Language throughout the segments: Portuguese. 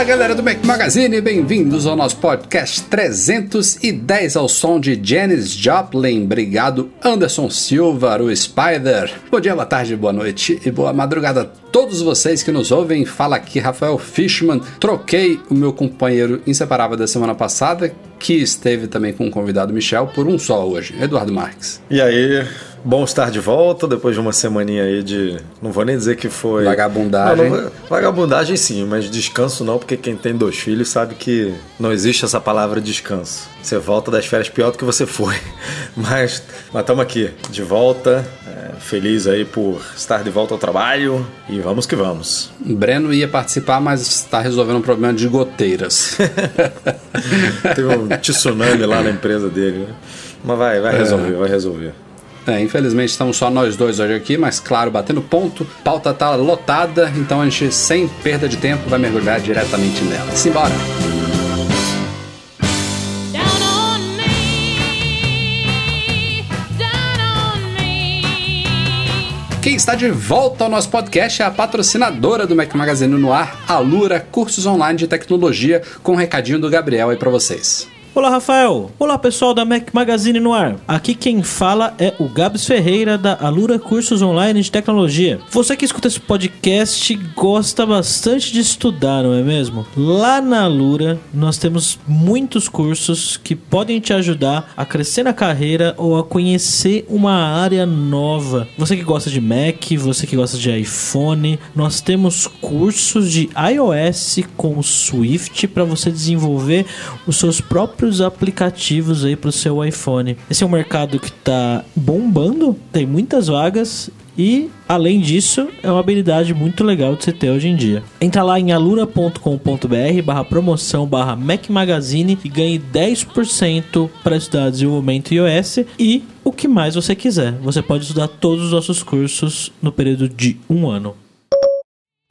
Fala galera do Mac Magazine, bem-vindos ao nosso podcast 310 ao som de Janis Joplin. Obrigado, Anderson Silva, o Spider. Bom dia, boa tarde, boa noite e boa madrugada a todos vocês que nos ouvem. Fala aqui Rafael Fishman. Troquei o meu companheiro inseparável da semana passada, que esteve também com o convidado Michel, por um só hoje, Eduardo Marques. E aí, Bom estar de volta depois de uma semaninha aí de. Não vou nem dizer que foi. Vagabundagem. Não, não, vagabundagem sim, mas descanso não, porque quem tem dois filhos sabe que não existe essa palavra descanso. Você volta das férias pior do que você foi. Mas estamos aqui, de volta. É, feliz aí por estar de volta ao trabalho e vamos que vamos. Breno ia participar, mas está resolvendo um problema de goteiras. tem um tsunami lá na empresa dele, né? Mas vai, vai resolver, é. vai resolver. É, infelizmente estamos só nós dois hoje aqui, mas claro, batendo ponto, pauta tá lotada, então a gente, sem perda de tempo, vai mergulhar diretamente nela. Simbora! Está de volta ao nosso podcast é a patrocinadora do Mac Magazine no ar, a Lura Cursos Online de Tecnologia, com um recadinho do Gabriel aí para vocês. Olá, Rafael. Olá, pessoal da Mac Magazine no ar. Aqui quem fala é o Gabs Ferreira da Alura Cursos Online de Tecnologia. Você que escuta esse podcast gosta bastante de estudar, não é mesmo? Lá na Alura nós temos muitos cursos que podem te ajudar a crescer na carreira ou a conhecer uma área nova. Você que gosta de Mac, você que gosta de iPhone, nós temos cursos de iOS com Swift para você desenvolver os seus próprios próprios aplicativos aí para o seu iPhone. Esse é um mercado que está bombando, tem muitas vagas e, além disso, é uma habilidade muito legal de você ter hoje em dia. Entra lá em alura.com.br barra promoção barra Mac Magazine e ganhe 10% para estudar desenvolvimento iOS e o que mais você quiser. Você pode estudar todos os nossos cursos no período de um ano.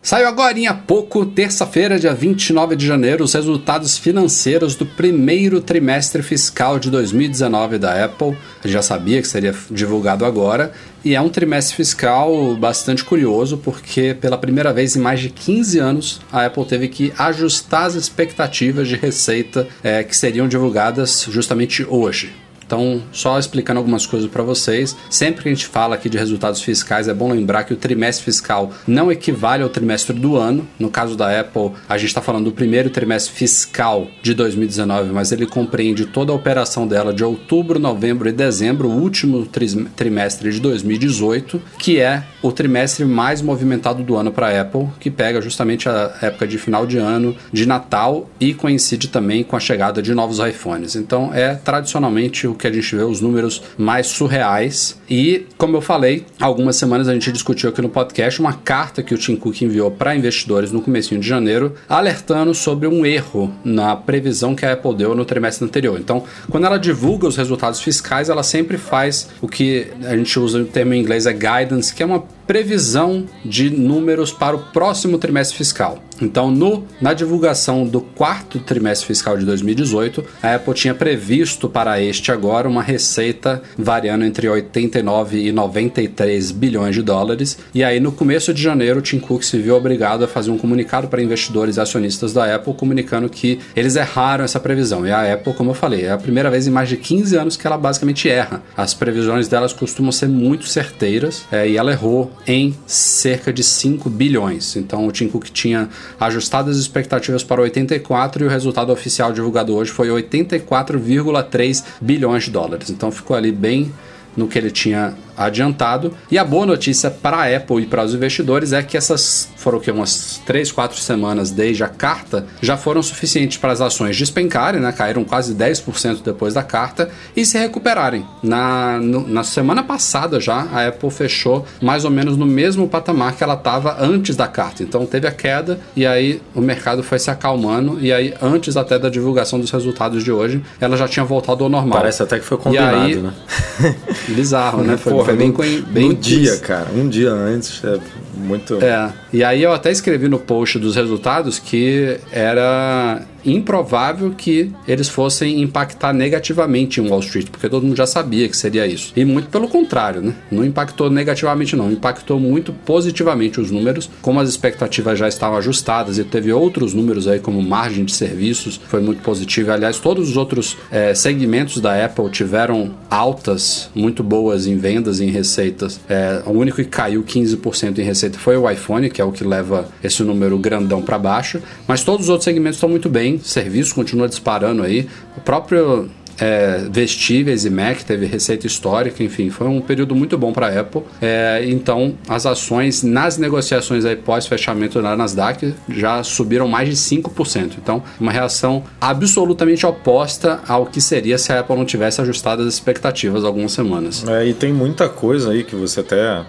Saiu agora há pouco, terça-feira, dia 29 de janeiro, os resultados financeiros do primeiro trimestre fiscal de 2019 da Apple. já sabia que seria divulgado agora, e é um trimestre fiscal bastante curioso, porque pela primeira vez em mais de 15 anos a Apple teve que ajustar as expectativas de receita é, que seriam divulgadas justamente hoje. Então, só explicando algumas coisas para vocês. Sempre que a gente fala aqui de resultados fiscais, é bom lembrar que o trimestre fiscal não equivale ao trimestre do ano. No caso da Apple, a gente está falando do primeiro trimestre fiscal de 2019, mas ele compreende toda a operação dela de outubro, novembro e dezembro, o último trimestre de 2018, que é o trimestre mais movimentado do ano para a Apple, que pega justamente a época de final de ano, de Natal e coincide também com a chegada de novos iPhones. Então, é tradicionalmente o que a gente vê os números mais surreais. E, como eu falei, algumas semanas a gente discutiu aqui no podcast uma carta que o Tim Cook enviou para investidores no começo de janeiro, alertando sobre um erro na previsão que a Apple deu no trimestre anterior. Então, quando ela divulga os resultados fiscais, ela sempre faz o que a gente usa o termo em inglês é guidance, que é uma previsão de números para o próximo trimestre fiscal. Então, no, na divulgação do quarto trimestre fiscal de 2018, a Apple tinha previsto para este agora uma receita variando entre 89 e 93 bilhões de dólares. E aí, no começo de janeiro, o Tim Cook se viu obrigado a fazer um comunicado para investidores e acionistas da Apple, comunicando que eles erraram essa previsão. E a Apple, como eu falei, é a primeira vez em mais de 15 anos que ela basicamente erra. As previsões delas costumam ser muito certeiras é, e ela errou em cerca de 5 bilhões. Então o Tim Cook tinha ajustado as expectativas para 84 e o resultado oficial divulgado hoje foi 84,3 bilhões de dólares. Então ficou ali bem no que ele tinha adiantado. E a boa notícia para a Apple e para os investidores é que essas foram que umas 3, 4 semanas desde a carta já foram suficientes para as ações despencarem, né? caíram quase 10% depois da carta e se recuperarem. Na, no, na semana passada já a Apple fechou mais ou menos no mesmo patamar que ela estava antes da carta. Então teve a queda e aí o mercado foi se acalmando e aí antes até da divulgação dos resultados de hoje ela já tinha voltado ao normal. Parece até que foi combinado, aí, né? Bizarro, né? Foi, Porra, foi bem, no, coi- bem no dia, cara. Um dia antes. É muito. É, e aí eu até escrevi no post dos resultados que era improvável que eles fossem impactar negativamente em Wall Street, porque todo mundo já sabia que seria isso. E muito pelo contrário, né? Não impactou negativamente não, impactou muito positivamente os números, como as expectativas já estavam ajustadas e teve outros números aí como margem de serviços, foi muito positivo. Aliás, todos os outros eh, segmentos da Apple tiveram altas muito boas em vendas e em receitas. Eh, o único que caiu 15% em receita foi o iPhone, que é o que leva esse número grandão para baixo, mas todos os outros segmentos estão muito bem, serviço continua disparando aí. O próprio é, vestíveis e Mac teve receita histórica, enfim, foi um período muito bom para a Apple. É, então, as ações nas negociações aí pós-fechamento da Nasdaq já subiram mais de 5%. Então, uma reação absolutamente oposta ao que seria se a Apple não tivesse ajustado as expectativas algumas semanas. É, e tem muita coisa aí que você até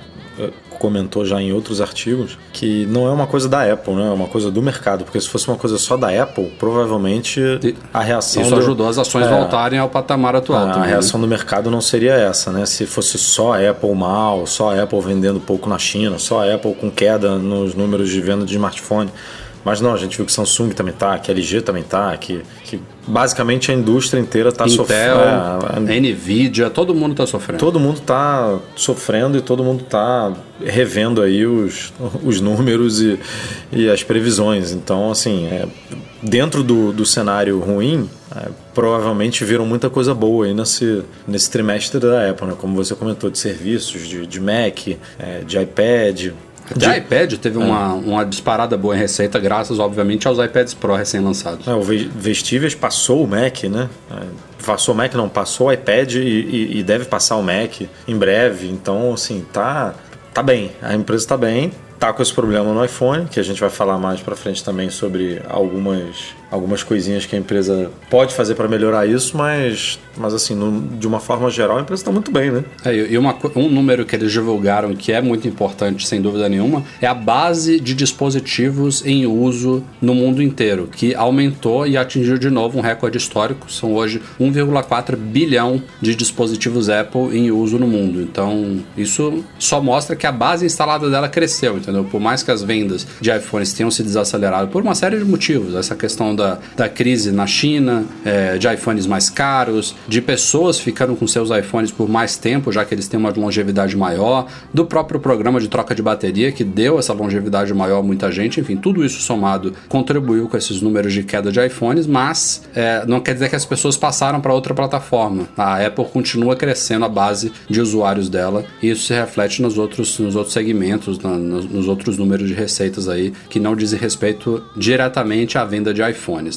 comentou já em outros artigos que não é uma coisa da Apple, né? É uma coisa do mercado. Porque se fosse uma coisa só da Apple, provavelmente a reação Isso do- ajudou as ações É. voltarem ao patamar atual. a também, né? reação do mercado não seria essa, né? Se fosse só a Apple mal, só a Apple vendendo pouco na China, só a Apple com queda nos números de venda de smartphone. Mas não, a gente viu que Samsung também tá, que LG também tá, que, que basicamente a indústria inteira tá Intel, sofrendo. É, a- Nvidia, todo mundo está sofrendo. Todo mundo tá sofrendo e todo mundo tá revendo aí os, os números e, e as previsões. Então, assim, é, dentro do, do cenário ruim, é, provavelmente viram muita coisa boa aí nesse, nesse trimestre da Apple, né? Como você comentou, de serviços, de, de Mac, é, de iPad. De iPad teve uma, uma disparada boa em receita, graças, obviamente, aos iPads Pro recém-lançados. É, o Ve- Vestíveis passou o Mac, né? É, Passou o Mac, não, passou o iPad e, e- e deve passar o Mac em breve. Então, assim, tá, tá bem. A empresa tá bem. Tá com esse problema no iPhone, que a gente vai falar mais pra frente também sobre algumas, algumas coisinhas que a empresa pode fazer para melhorar isso, mas, mas assim, no- de uma forma geral, a empresa tá muito bem, né? É, e uma um número que eles divulgaram que é muito importante, sem dúvida nenhuma, é a base de dispositivos em uso no mundo inteiro, que aumentou e atingiu de novo um recorde histórico. São hoje 1,4 bilhão de dispositivos Apple em uso no mundo. Então, isso só mostra que a base instalada dela cresceu, entendeu? Por mais que as vendas de iPhones tenham se desacelerado por uma série de motivos, essa questão da, da crise na China, é, de iPhones mais caros, de pessoas ficando com seus iPhones por mais tempo, já que eles têm uma longevidade maior, do próprio programa de troca de bateria que deu essa longevidade maior a muita gente, enfim, tudo isso somado contribuiu com esses números de queda de iPhones, mas é, não quer dizer que as pessoas passaram para outra plataforma. A Apple continua crescendo a base de usuários dela e isso se reflete nos outros, nos outros segmentos, na- nos, nos outros números de receitas aí que não dizem respeito diretamente à venda de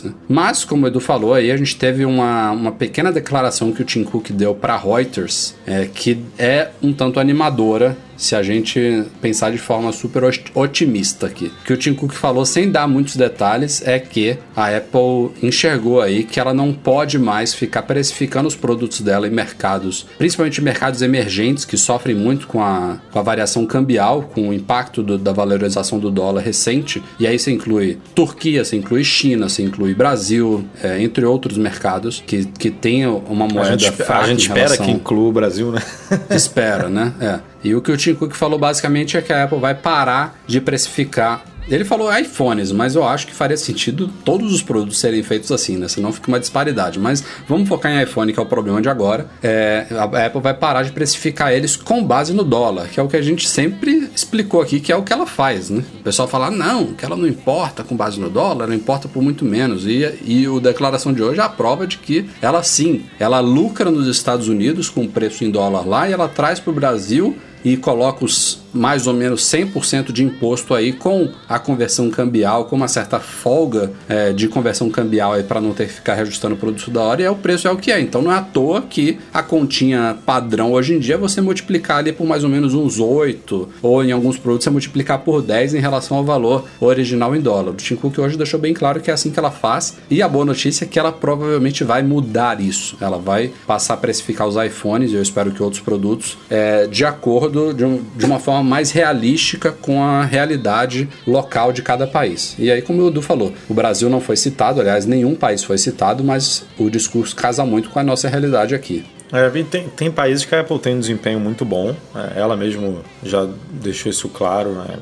né? Mas, como o Edu falou aí, a gente teve uma, uma pequena declaração que o Tim Cook deu para Reuters, é, que é um tanto animadora se a gente pensar de forma super ot- otimista aqui. O que o Tim Cook falou, sem dar muitos detalhes, é que a Apple enxergou aí que ela não pode mais ficar precificando os produtos dela em mercados, principalmente mercados emergentes, que sofrem muito com a, com a variação cambial, com o impacto do- da valorização do dólar recente. E aí você inclui Turquia, você inclui China, você inclui Brasil, é, entre outros mercados que, que tem uma A moeda gente, fraca a gente espera relação- que inclua o Brasil, né? Espera, né? É. E o que o Tim Cook falou basicamente é que a Apple vai parar de precificar. Ele falou iPhones, mas eu acho que faria sentido todos os produtos serem feitos assim, né? Senão fica uma disparidade. Mas vamos focar em iPhone, que é o problema de agora. É, a Apple vai parar de precificar eles com base no dólar, que é o que a gente sempre explicou aqui, que é o que ela faz, né? O pessoal fala, não, que ela não importa com base no dólar, não importa por muito menos. E, e o declaração de hoje é a prova de que ela sim, ela lucra nos Estados Unidos com preço em dólar lá e ela traz para o Brasil e coloca os mais ou menos 100% de imposto aí com a conversão cambial, com uma certa folga é, de conversão cambial aí para não ter que ficar reajustando o produto da hora, e aí o preço é o que é. Então não é à toa que a continha padrão hoje em dia é você multiplicar ali por mais ou menos uns 8, ou em alguns produtos você multiplicar por 10 em relação ao valor original em dólar. O Tim Cook hoje deixou bem claro que é assim que ela faz, e a boa notícia é que ela provavelmente vai mudar isso. Ela vai passar a precificar os iPhones, e eu espero que outros produtos, é, de acordo, de, um, de uma forma mais realística com a realidade local de cada país. E aí, como o Edu falou, o Brasil não foi citado, aliás, nenhum país foi citado, mas o discurso casa muito com a nossa realidade aqui. É, tem, tem países que a Apple tem um desempenho muito bom. É, ela mesmo já deixou isso claro. Né?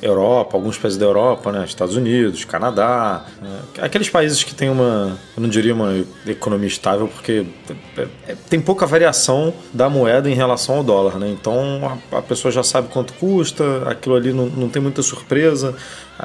Europa, alguns países da Europa, né? Estados Unidos, Canadá. É, aqueles países que têm uma, eu não diria uma economia estável, porque é, é, tem pouca variação da moeda em relação ao dólar. Né? Então a, a pessoa já sabe quanto custa, aquilo ali não, não tem muita surpresa.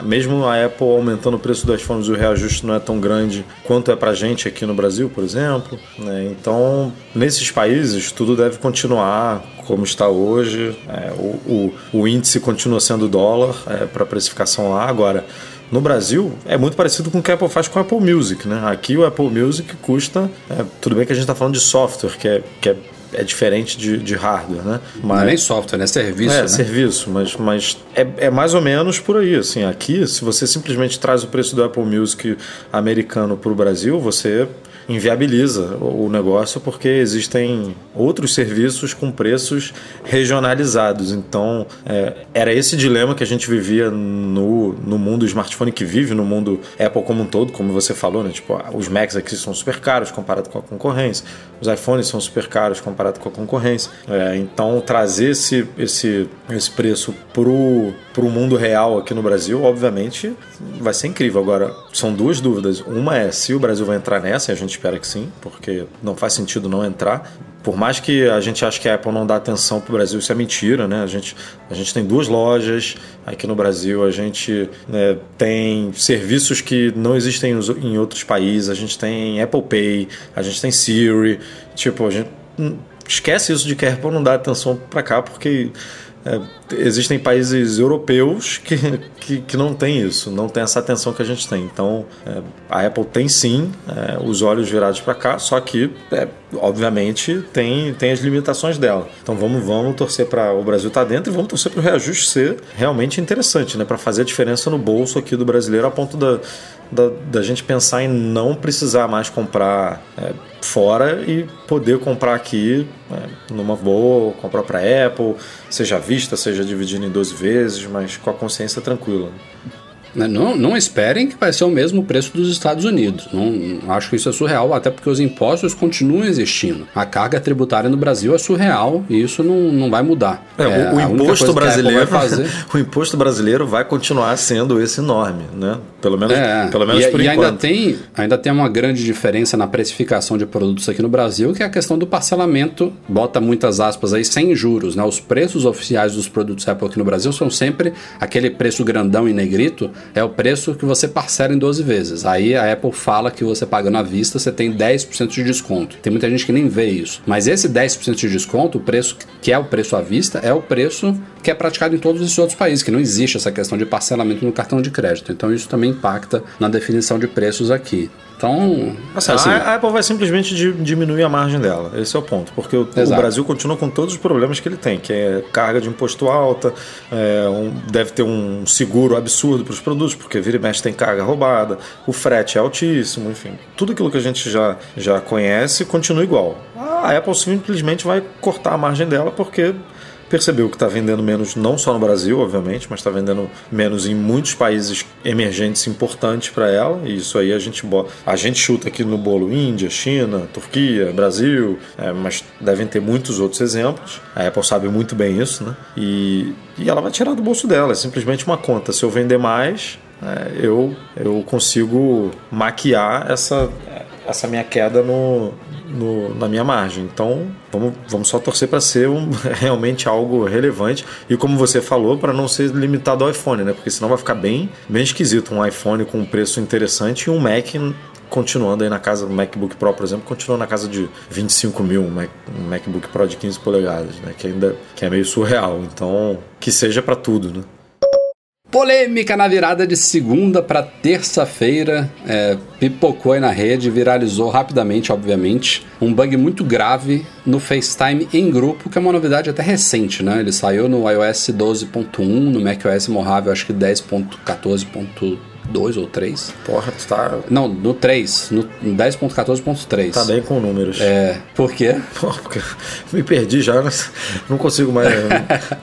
Mesmo a Apple aumentando o preço das fones, o reajuste não é tão grande quanto é para gente aqui no Brasil, por exemplo. Né? Então, nesses países, tudo deve continuar como está hoje. É, o, o, o, índice continua sendo dólar é, para precificação lá. Agora, no Brasil é muito parecido com o que a Apple faz com o Apple Music, né? Aqui o Apple Music custa, é, tudo bem que a gente está falando de software, que é, que é é diferente de, de hardware, né? Mas, Não é nem software, né? Serviço, é, né? serviço, mas, mas é, é mais ou menos por aí, assim. Aqui, se você simplesmente traz o preço do Apple Music americano para o Brasil, você inviabiliza o negócio porque existem outros serviços com preços regionalizados. Então, é, era esse dilema que a gente vivia no, no mundo smartphone que vive, no mundo Apple como um todo, como você falou, né? Tipo, os Macs aqui são super caros comparado com a concorrência, os iPhones são super caros comparado com a concorrência. É, então, trazer esse, esse, esse preço pro, pro mundo real aqui no Brasil, obviamente, vai ser incrível. Agora, são duas dúvidas. Uma é se o Brasil vai entrar nessa, a gente espera que sim, porque não faz sentido não entrar. Por mais que a gente ache que a Apple não dá atenção para o Brasil, isso é mentira, né? A gente, a gente tem duas lojas aqui no Brasil, a gente né, tem serviços que não existem em outros países, a gente tem Apple Pay, a gente tem Siri. Tipo, a gente hum, esquece isso de que a Apple não dá atenção para cá, porque é, existem países europeus que, que, que, não tem isso, não tem essa atenção que a gente tem. Então, é, a Apple tem sim é, os olhos virados para cá, só que, é, obviamente, tem, tem as limitações dela. Então, vamos, vamos torcer para o Brasil estar tá dentro e vamos torcer para o reajuste ser realmente interessante, né, para fazer a diferença no bolso aqui do brasileiro a ponto da, da, da gente pensar em não precisar mais comprar é, fora e poder comprar aqui é, numa boa, comprar para Apple, seja à vista, seja dividindo em 12 vezes, mas com a consciência tranquila. Né, não, não esperem que vai ser o mesmo preço dos Estados Unidos. Não, acho que isso é surreal, até porque os impostos continuam existindo. A carga tributária no Brasil é surreal e isso não, não vai mudar. É, é, o, o imposto brasileiro fazer... o imposto brasileiro vai continuar sendo esse enorme, né? Pelo menos, é, pelo menos e, por e enquanto. ainda tem, ainda tem uma grande diferença na precificação de produtos aqui no Brasil, que é a questão do parcelamento, bota muitas aspas aí, sem juros. Né? Os preços oficiais dos produtos Apple aqui no Brasil são sempre aquele preço grandão em negrito, é o preço que você parcela em 12 vezes. Aí a Apple fala que você pagando à vista, você tem 10% de desconto. Tem muita gente que nem vê isso. Mas esse 10% de desconto, o preço que é o preço à vista, é o preço que é praticado em todos esses outros países, que não existe essa questão de parcelamento no cartão de crédito. Então isso também impacta na definição de preços aqui. Então, assim, assim, a Apple vai simplesmente diminuir a margem dela. Esse é o ponto. Porque o, o, Brasil continua com todos os problemas que ele tem, que é carga de imposto alta, é, um, deve ter um seguro absurdo para os produtos, porque vira e mexe tem carga roubada, o frete é altíssimo, enfim. Tudo aquilo que a gente já, já conhece continua igual. A Apple simplesmente vai cortar a margem dela porque percebeu que está vendendo menos, não só no Brasil, obviamente, mas está vendendo menos em muitos países emergentes importantes para ela. E isso aí a gente, a gente chuta aqui no bolo Índia, China, Turquia, Brasil, é, mas devem ter muitos outros exemplos. A Apple sabe muito bem isso, né? E, e ela vai tirar do bolso dela. É simplesmente uma conta. Se eu vender mais, é, eu, eu consigo maquiar essa, essa minha queda no, no, na minha margem. Então, vamos, vamos só torcer para ser um, realmente algo relevante. E como você falou, para não ser limitado ao iPhone, né? Porque senão vai ficar bem, bem esquisito um iPhone com um preço interessante e um Mac continuando aí na casa do MacBook Pro, por exemplo, continua na casa de 25 mil, um, Mac, um MacBook Pro de 15 polegadas, né? Que ainda que é meio surreal. Então, que seja para tudo, né? Polêmica na virada de segunda para terça-feira. É, pipocou aí na rede, viralizou rapidamente, obviamente. Um bug muito grave no FaceTime em grupo, que é uma novidade até recente, né? Ele saiu no iOS 12.1, no macOS Mojave, acho que 10.14.1 2 ou 3. Porra, tu tá. Não, no 3, no 10.14.3. Tá bem com números. É. Por quê? Porra, porque me perdi já, não consigo mais.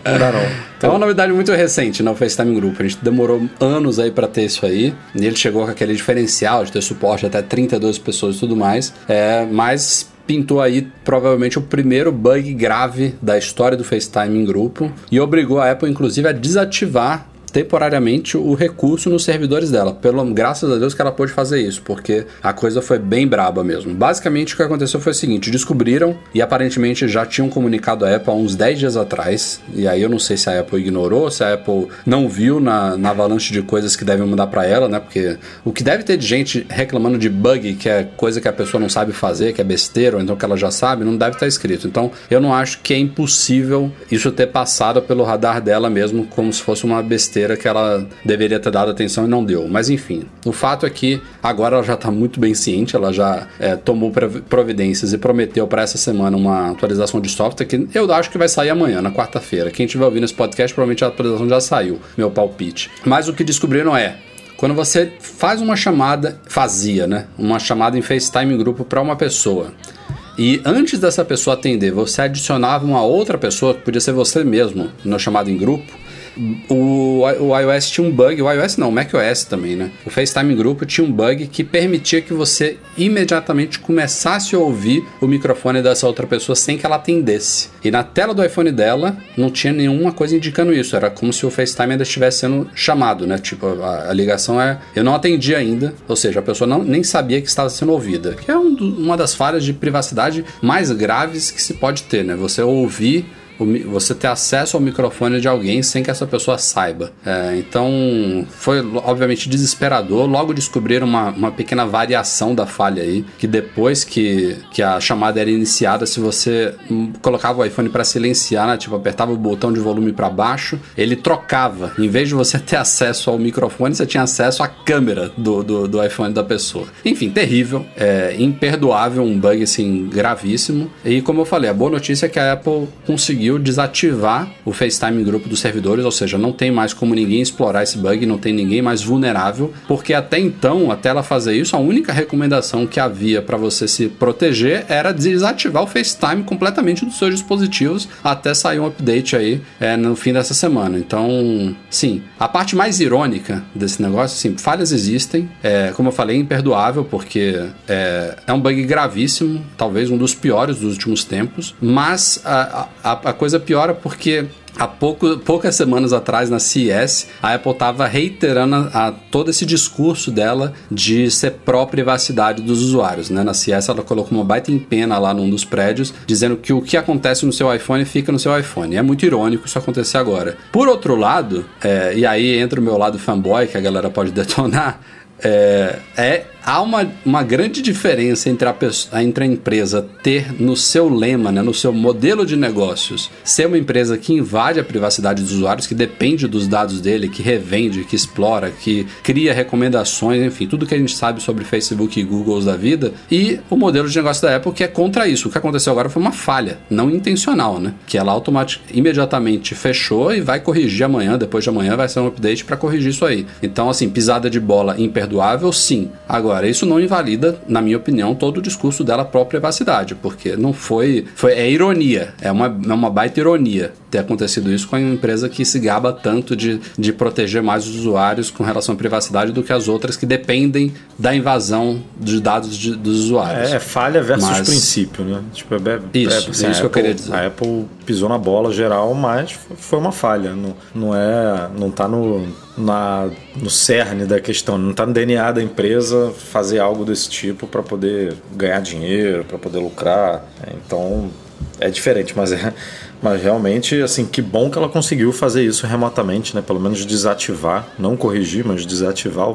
não dá não. Então... É uma novidade muito recente no FaceTime Grupo. A gente demorou anos aí para ter isso aí. E ele chegou com aquele diferencial de ter suporte até 32 pessoas e tudo mais. É, mas pintou aí provavelmente o primeiro bug grave da história do FaceTime em grupo e obrigou a Apple inclusive a desativar temporariamente o recurso nos servidores dela. Pelo graças a Deus que ela pôde fazer isso, porque a coisa foi bem braba mesmo. Basicamente o que aconteceu foi o seguinte, descobriram e aparentemente já tinham comunicado a Apple há uns 10 dias atrás, e aí eu não sei se a Apple ignorou, se a Apple não viu na, na avalanche de coisas que devem mudar para ela, né? Porque o que deve ter de gente reclamando de bug, que é coisa que a pessoa não sabe fazer, que é besteira, ou então que ela já sabe, não deve estar escrito. Então, eu não acho que é impossível isso ter passado pelo radar dela mesmo como se fosse uma besteira besteira que ela deveria ter dado atenção e não deu. Mas enfim, o fato é que agora ela já está muito bem ciente, ela já é, tomou providências e prometeu para essa semana uma atualização de software que eu acho que vai sair amanhã, na quarta-feira. Quem estiver ouvindo esse podcast, provavelmente a atualização já saiu, meu palpite. Mas o que descobriram é quando você faz uma chamada, fazia, né? Uma chamada em FaceTime em grupo para uma pessoa. E antes dessa pessoa atender, você adicionava uma outra pessoa, que podia ser você mesmo, na chamada em grupo o, o iOS tinha um bug, o iOS não, o macOS também, né? O FaceTime Grupo tinha um bug que permitia que você imediatamente começasse a ouvir o microfone dessa outra pessoa sem que ela atendesse. E na tela do iPhone dela não tinha nenhuma coisa indicando isso, era como se o FaceTime ainda estivesse sendo chamado, né? Tipo, a, a ligação é. Eu não atendi ainda, ou seja, a pessoa não, nem sabia que estava sendo ouvida, que é um, uma das falhas de privacidade mais graves que se pode ter, né? Você ouvir você ter acesso ao microfone de alguém sem que essa pessoa saiba. É, então foi obviamente desesperador. Logo descobriram uma, uma pequena variação da falha aí, que depois que, que a chamada era iniciada, se você colocava o iPhone para silenciar, né, tipo apertava o botão de volume para baixo, ele trocava. Em vez de você ter acesso ao microfone, você tinha acesso à câmera do, do, do iPhone da pessoa. Enfim, terrível, é, imperdoável, um bug assim gravíssimo. E como eu falei, a boa notícia é que a Apple conseguiu conseguiu desativar o FaceTime grupo dos servidores, ou seja, não tem mais como ninguém explorar esse bug, não tem ninguém mais vulnerável, porque até então, até ela fazer isso, a única recomendação que havia para você se proteger era desativar o FaceTime completamente dos seus dispositivos até sair um update aí é, no fim dessa semana. Então, sim, a parte mais irônica desse negócio, sim, falhas existem, é, como eu falei, imperdoável, porque é, é um bug gravíssimo, talvez um dos piores dos últimos tempos, mas a, a, a coisa piora porque Há pouco, poucas semanas atrás, na CES, a Apple estava reiterando a, a, todo esse discurso dela de ser pró-privacidade dos usuários. Né? Na CES, ela colocou uma baita em pena lá num dos prédios, dizendo que o que acontece no seu iPhone fica no seu iPhone. É muito irônico isso acontecer agora. Por outro lado, é, e aí entra o meu lado fanboy, que a galera pode detonar, é, é há uma, uma grande diferença entre a, pessoa, entre a empresa ter no seu lema, né, no seu modelo de negócios, ser uma empresa que invade a privacidade dos usuários, que depende dos dados dele, que revende, que explora, que cria recomendações, enfim, tudo que a gente sabe sobre Facebook e Google da vida, e o modelo de negócio da Apple que é contra isso. O que aconteceu agora foi uma falha, não intencional, né? Que ela automaticamente, imediatamente fechou e vai corrigir amanhã, depois de amanhã vai ser um update para corrigir isso aí. Então, assim, pisada de bola imperdoável, sim. Agora, Agora, isso não invalida, na minha opinião, todo o discurso dela própria privacidade, porque não foi. foi é ironia, é uma, é uma baita ironia ter acontecido isso com a empresa que se gaba tanto de, de proteger mais os usuários com relação à privacidade do que as outras que dependem da invasão de dados de, dos usuários. É, falha versus mas... princípio, né? Tipo, é, isso, é, assim, é isso que eu queria dizer. A Apple pisou na bola geral, mas foi uma falha. Não, não é. não tá no na, no cerne da questão, não está no DNA da empresa fazer algo desse tipo para poder ganhar dinheiro, para poder lucrar. Então é diferente, mas é, mas realmente assim que bom que ela conseguiu fazer isso remotamente, né? Pelo menos desativar, não corrigir, mas desativar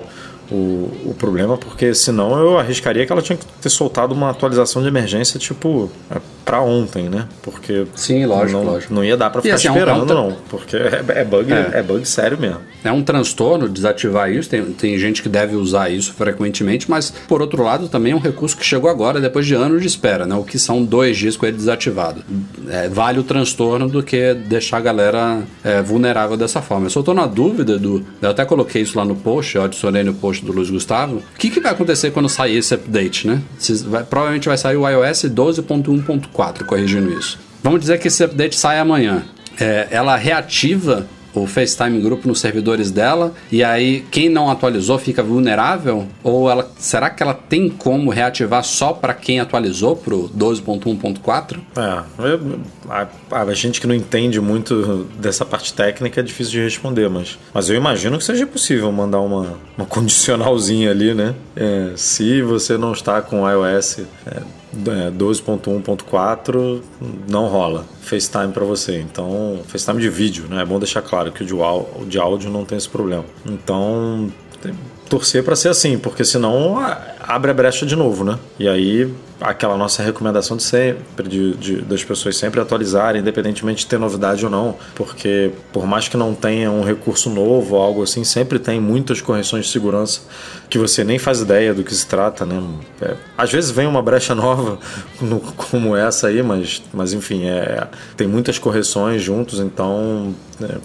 o, o, problema, porque senão eu arriscaria que ela tinha que ter soltado uma atualização de emergência, tipo, é, para ontem, né? Porque. Sim, lógico, não, lógico. Não ia dar para ficar assim, esperando, é um, não. Porque é, é bug, é. é. bug sério mesmo. É um transtorno desativar isso. Tem, tem gente que deve usar isso frequentemente, mas por outro lado, também é um recurso que chegou agora, depois de anos de espera, né? O que são dois dias com ele desativado. É, vale o transtorno do que deixar a galera é, vulnerável dessa forma. Eu só tô na dúvida do. Eu até coloquei isso lá no post, eu adicionei no post do Luiz Gustavo. O que, que vai acontecer quando sair esse update, né? Vai, provavelmente vai sair o iOS 12.1.4 corrigindo isso. Vamos dizer que esse update sai amanhã. É, ela reativa o FaceTime grupo nos servidores dela e aí quem não atualizou fica vulnerável? Ou ela será que ela tem como reativar só para quem atualizou pro 12.1.4? É, a, a, gente que não entende muito dessa parte técnica é difícil de responder, mas, mas eu imagino que seja possível mandar uma, uma condicionalzinha ali, né? É, se você não está com iOS é, 12.1.4 não rola FaceTime para você. Então, FaceTime de vídeo, né? É bom deixar claro que o de, o de áudio não tem esse problema. Então, torcer para ser assim, porque senão abre a brecha de novo, né? E aí aquela nossa recomendação de sempre, de, de, das pessoas sempre atualizarem, independentemente de ter novidade ou não, porque por mais que não tenha um recurso novo ou algo assim, sempre tem muitas correções de segurança que você nem faz ideia do que se trata, né? É, às vezes vem uma brecha nova no, como essa aí, mas, mas enfim, é, tem muitas correções juntos, então...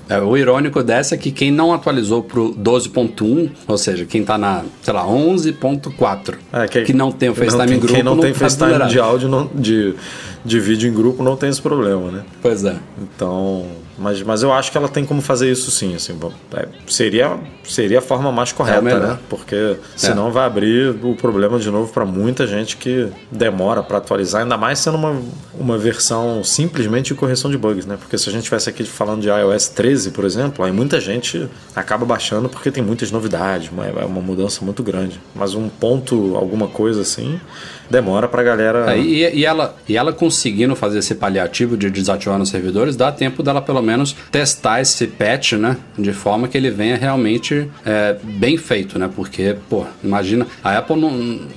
É. é o irônico dessa é que quem não atualizou pro 12.1, ou seja, quem tá na, sei lá, 11.4, é, que, que, não tem o FaceTime grupo, quem não, não tem FaceTime de áudio, não, de, de vídeo em grupo, não tem esse problema, né? Pois é. Então, mas, mas eu acho que ela tem como fazer isso sim, assim, é, seria, seria a forma mais correta, é né? Porque senão é. vai abrir o problema de novo para muita gente que demora para atualizar, ainda mais sendo uma, uma versão simplesmente de correção de bugs, né? Porque se a gente estivesse aqui falando de iOS 13, por exemplo, aí muita gente acaba baixando porque tem muitas novidades, é uma mudança muito grande. Mas um ponto, alguma coisa assim, demora pra galera. É, e, e, ela, e ela conseguindo fazer esse paliativo de desativar nos servidores, dá tempo dela pelo menos testar esse patch, né? De forma que ele venha realmente é, bem feito, né? Porque, pô, imagina, a Apple não.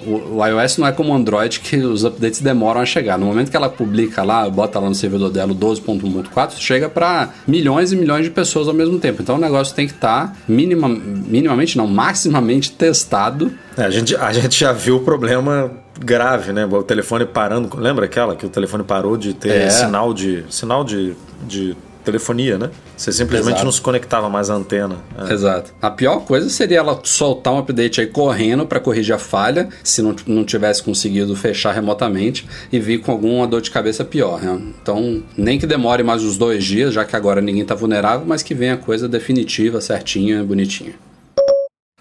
O, o, iOS não é como o Android que os updates demoram a chegar. No momento que ela publica lá, bota lá no servidor dela o 12.1.4, chega para milhões e milhões de pessoas ao mesmo tempo. Então o negócio tem que estar tá minima, minimamente, não, maximamente testado. É, a, gente, a gente já viu o problema grave, né? O telefone parando. Lembra aquela que o telefone parou de ter é. sinal de sinal de, de telefonia, né? Você simplesmente Exato. não se conectava mais à antena. É. Exato. A pior coisa seria ela soltar um update aí correndo para corrigir a falha, se não, não tivesse conseguido fechar remotamente e vir com alguma dor de cabeça pior, né? Então, nem que demore mais uns dois dias, já que agora ninguém tá vulnerável, mas que venha a coisa definitiva, certinha, bonitinha.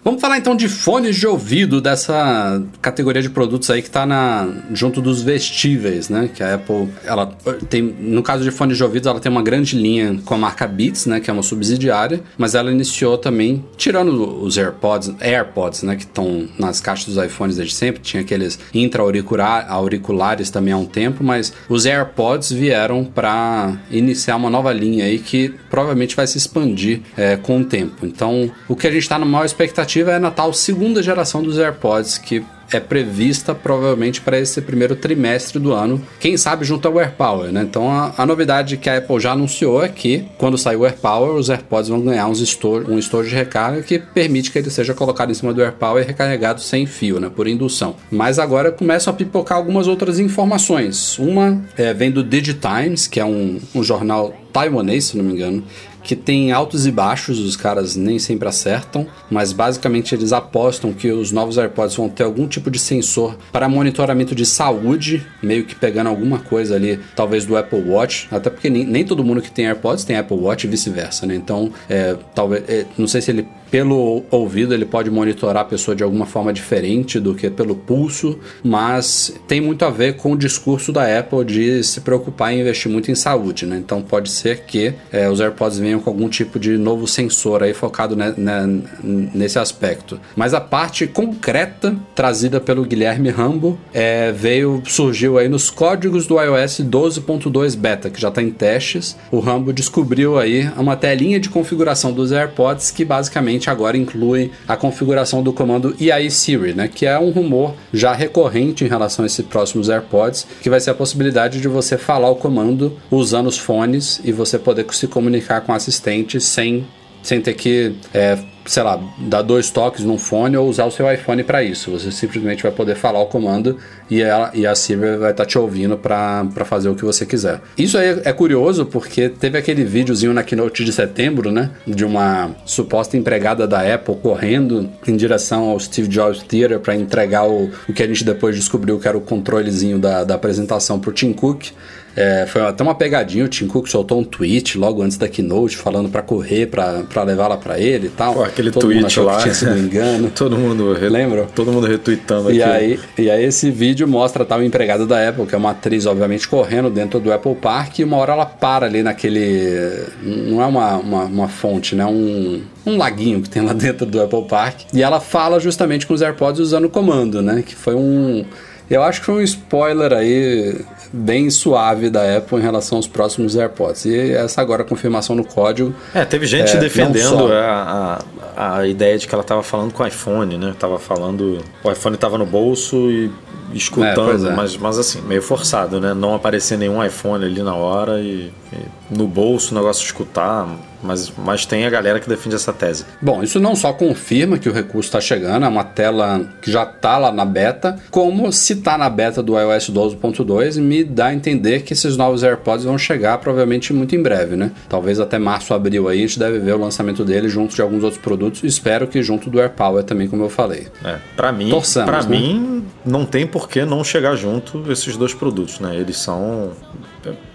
Vamos falar então de fones de ouvido dessa categoria de produtos aí que está na junto dos vestíveis, né? Que a Apple, ela tem, no caso de fones de ouvido, ela tem uma grande linha com a marca Beats, né? Que é uma subsidiária, mas ela iniciou também tirando os AirPods, AirPods, né? Que estão nas caixas dos iPhones desde sempre. Tinha aqueles intra-auriculares também há um tempo, mas os AirPods vieram para iniciar uma nova linha aí que provavelmente vai se expandir é, com o tempo. Então, o que a gente está na maior expectativa é na tal segunda geração dos AirPods, que é prevista provavelmente para esse primeiro trimestre do ano, quem sabe junto ao AirPower, né? Então a, a, novidade que a Apple já anunciou é que quando sair o AirPower, os AirPods vão ganhar uns store, um store de recarga que permite que ele seja colocado em cima do AirPower e recarregado sem fio, né? Por indução. Mas agora começam a pipocar algumas outras informações. Uma é, vem do Digitimes, que é um, um jornal taiwanês, se não me engano, que tem altos e baixos, os caras nem sempre acertam, mas basicamente eles apostam que os novos AirPods vão ter algum tipo de sensor para monitoramento de saúde, meio que pegando alguma coisa ali, talvez do Apple Watch, até porque nem, nem todo mundo que tem AirPods tem Apple Watch e vice-versa, né? Então, é, talvez, é, não sei se ele pelo ouvido ele pode monitorar a pessoa de alguma forma diferente do que pelo pulso, mas tem muito a ver com o discurso da Apple de se preocupar em investir muito em saúde, né? Então pode ser que é, os AirPods venham com algum tipo de novo sensor aí focado ne, ne, nesse aspecto. Mas a parte concreta trazida pelo Guilherme Rambo é, veio surgiu aí nos códigos do iOS 12.2 beta que já está em testes. O Rambo descobriu aí uma telinha de configuração dos AirPods que basicamente provavelmente agora inclui a configuração do comando EI Siri, né? Que é um rumor já recorrente em relação a esses próximos AirPods, que vai ser a possibilidade de você falar o comando usando os fones e você poder se comunicar com o assistente sem sem ter que é, sei lá, dar dois toques num fone ou usar o seu iPhone para isso. Você simplesmente vai poder falar o comando e a, e a Siri vai estar tá te ouvindo para fazer o que você quiser. Isso aí é curioso porque teve aquele videozinho na keynote de setembro, né? De uma suposta empregada da Apple correndo em direção ao Steve Jobs Theater para entregar o, o que a gente depois descobriu que era o controlezinho da, da apresentação pro Tim Cook. É, foi até uma pegadinha, o Tim Cook soltou um tweet logo antes da keynote falando para correr, para levar lá para ele e tal. Pô, aquele todo tweet lá, tinha sido um engano. todo mundo, lembra? Todo mundo retweetando e aí E aí esse vídeo mostra tal empregada da Apple, que é uma atriz obviamente correndo dentro do Apple Park e uma hora ela para ali naquele não é uma, uma, uma fonte, né? Um um laguinho que tem lá dentro do Apple Park e ela fala justamente com os AirPods usando o comando, né? Que foi um eu acho que foi um spoiler aí bem suave da Apple em relação aos próximos AirPods. E essa agora confirmação no código. É, teve gente é, defendendo a, a, a, ideia de que ela estava falando com o iPhone, né? Tava falando. O iPhone estava no bolso e escutando, é, é. mas, mas assim, meio forçado, né? Não aparecer nenhum iPhone ali na hora e, e no bolso o negócio escutar mas, mas tem a galera que defende essa tese. Bom, isso não só confirma que o recurso está chegando, é uma tela que já está lá na beta, como se está na beta do iOS 12.2, me dá a entender que esses novos AirPods vão chegar provavelmente muito em breve, né? Talvez até março, abril aí, a gente deve ver o lançamento dele junto de alguns outros produtos. Espero que junto do AirPower também, como eu falei. É, para mim, para né? mim não tem por que não chegar junto esses dois produtos, né? Eles são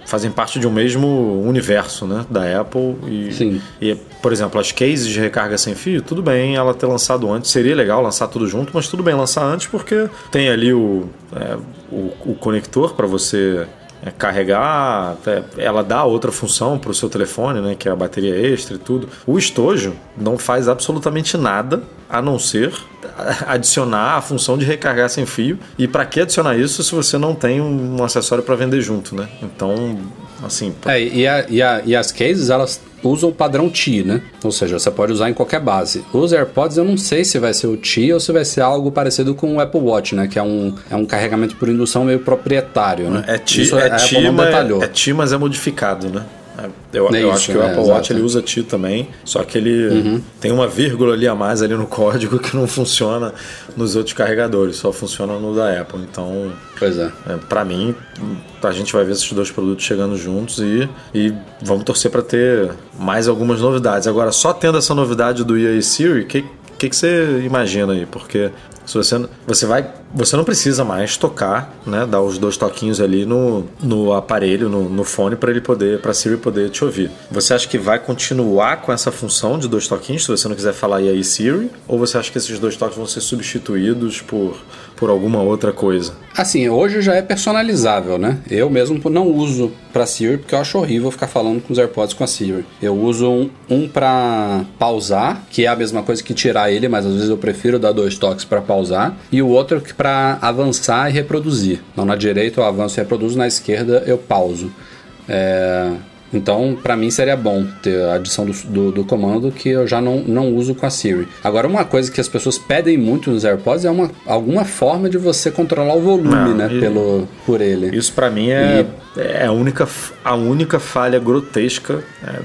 fazem parte de um mesmo universo né, da Apple. E, Sim. e, por exemplo, as cases de recarga sem fio, tudo bem ela ter lançado antes. Seria legal lançar tudo junto, mas tudo bem lançar antes porque tem ali o, é, o, o conector para você é, carregar, ela dá outra função para o seu telefone, né, que é a bateria extra e tudo. O estojo não faz absolutamente nada a não ser adicionar a função de recarregar sem fio. E para que adicionar isso se você não tem um acessório para vender junto, né? Então, assim. É, e, a, e, a, e as cases, elas usam o padrão T, né? Ou seja, você pode usar em qualquer base. Os AirPods eu não sei se vai ser o T ou se vai ser algo parecido com o Apple Watch, né? Que é um, é um carregamento por indução meio proprietário, né? É T, Isso é, é, mas, é T, mas é modificado, né? Eu, é eu acho que o é, Apple Watch ele usa T também, só que ele uhum. tem uma vírgula ali a mais ali no código que não funciona nos outros carregadores, só funciona no da Apple. Então, pois é. é para mim, a gente vai ver esses dois produtos chegando juntos e, e vamos torcer para ter mais algumas novidades. Agora, só tendo essa novidade do EA Siri, o que, que, que você imagina aí? Porque se você, você vai você não precisa mais tocar, né, dar os dois toquinhos ali no, no aparelho, no, no fone para ele poder, para Siri poder te ouvir. Você acha que vai continuar com essa função de dois toquinhos, se você não quiser falar e aí Siri, ou você acha que esses dois toques vão ser substituídos por por alguma outra coisa? Assim, hoje já é personalizável, né? Eu mesmo não uso para Siri porque eu acho horrível ficar falando com os AirPods com a Siri. Eu uso um, um para pausar, que é a mesma coisa que tirar ele, mas às vezes eu prefiro dar dois toques para pausar, e o outro para avançar e reproduzir. Então na direita eu avanço e reproduzo, na esquerda eu pauso. É... Então, para mim seria bom ter a adição do, do, do, comando que eu já não, não uso com a Siri. Agora, uma coisa que as pessoas pedem muito nos AirPods é uma, alguma forma de você controlar o volume, não, né? E, pelo, por ele. Isso para mim é, e... é a, única, a única falha grotesca. É,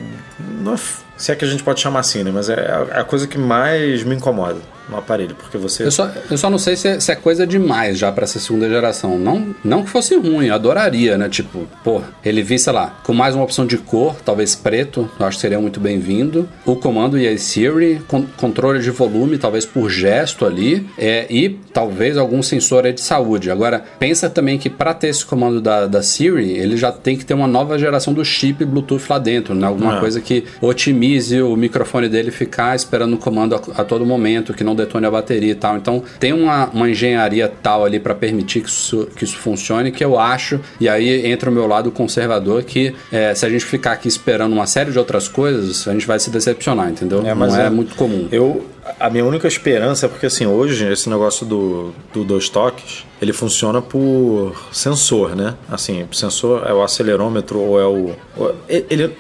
não é, se é que a gente pode chamar assim, né? Mas é a, a coisa que mais me incomoda no aparelho, porque você. Eu só, eu só não sei se é, se é coisa demais já para essa segunda geração. Não, não que fosse ruim, eu adoraria, né? Tipo, pô, ele vir, sei lá, com mais uma opção de cor, talvez preto, eu acho que seria muito bem-vindo. O comando e a Siri, con controle de volume, talvez por gesto ali, é, e talvez algum sensor de saúde. Agora, pensa também que para ter esse comando da, da Siri, ele já tem que ter uma nova geração do chip Bluetooth lá dentro, né? Alguma é. coisa que otimize o microfone dele ficar esperando o comando a, a todo momento, que não detone a bateria e tal. Então tem uma, uma engenharia tal ali para permitir que isso, que isso funcione que eu acho, e aí entra o meu lado conservador, que é, se a gente ficar aqui esperando uma série de outras coisas, a gente vai se decepcionar, entendeu? É, Não é, é, muito comum. Eu, a minha única esperança é porque, assim, hoje, esse negócio do, do dois toques, ele funciona por sensor, né? Assim, sensor é o acelerômetro ou é o. Ele,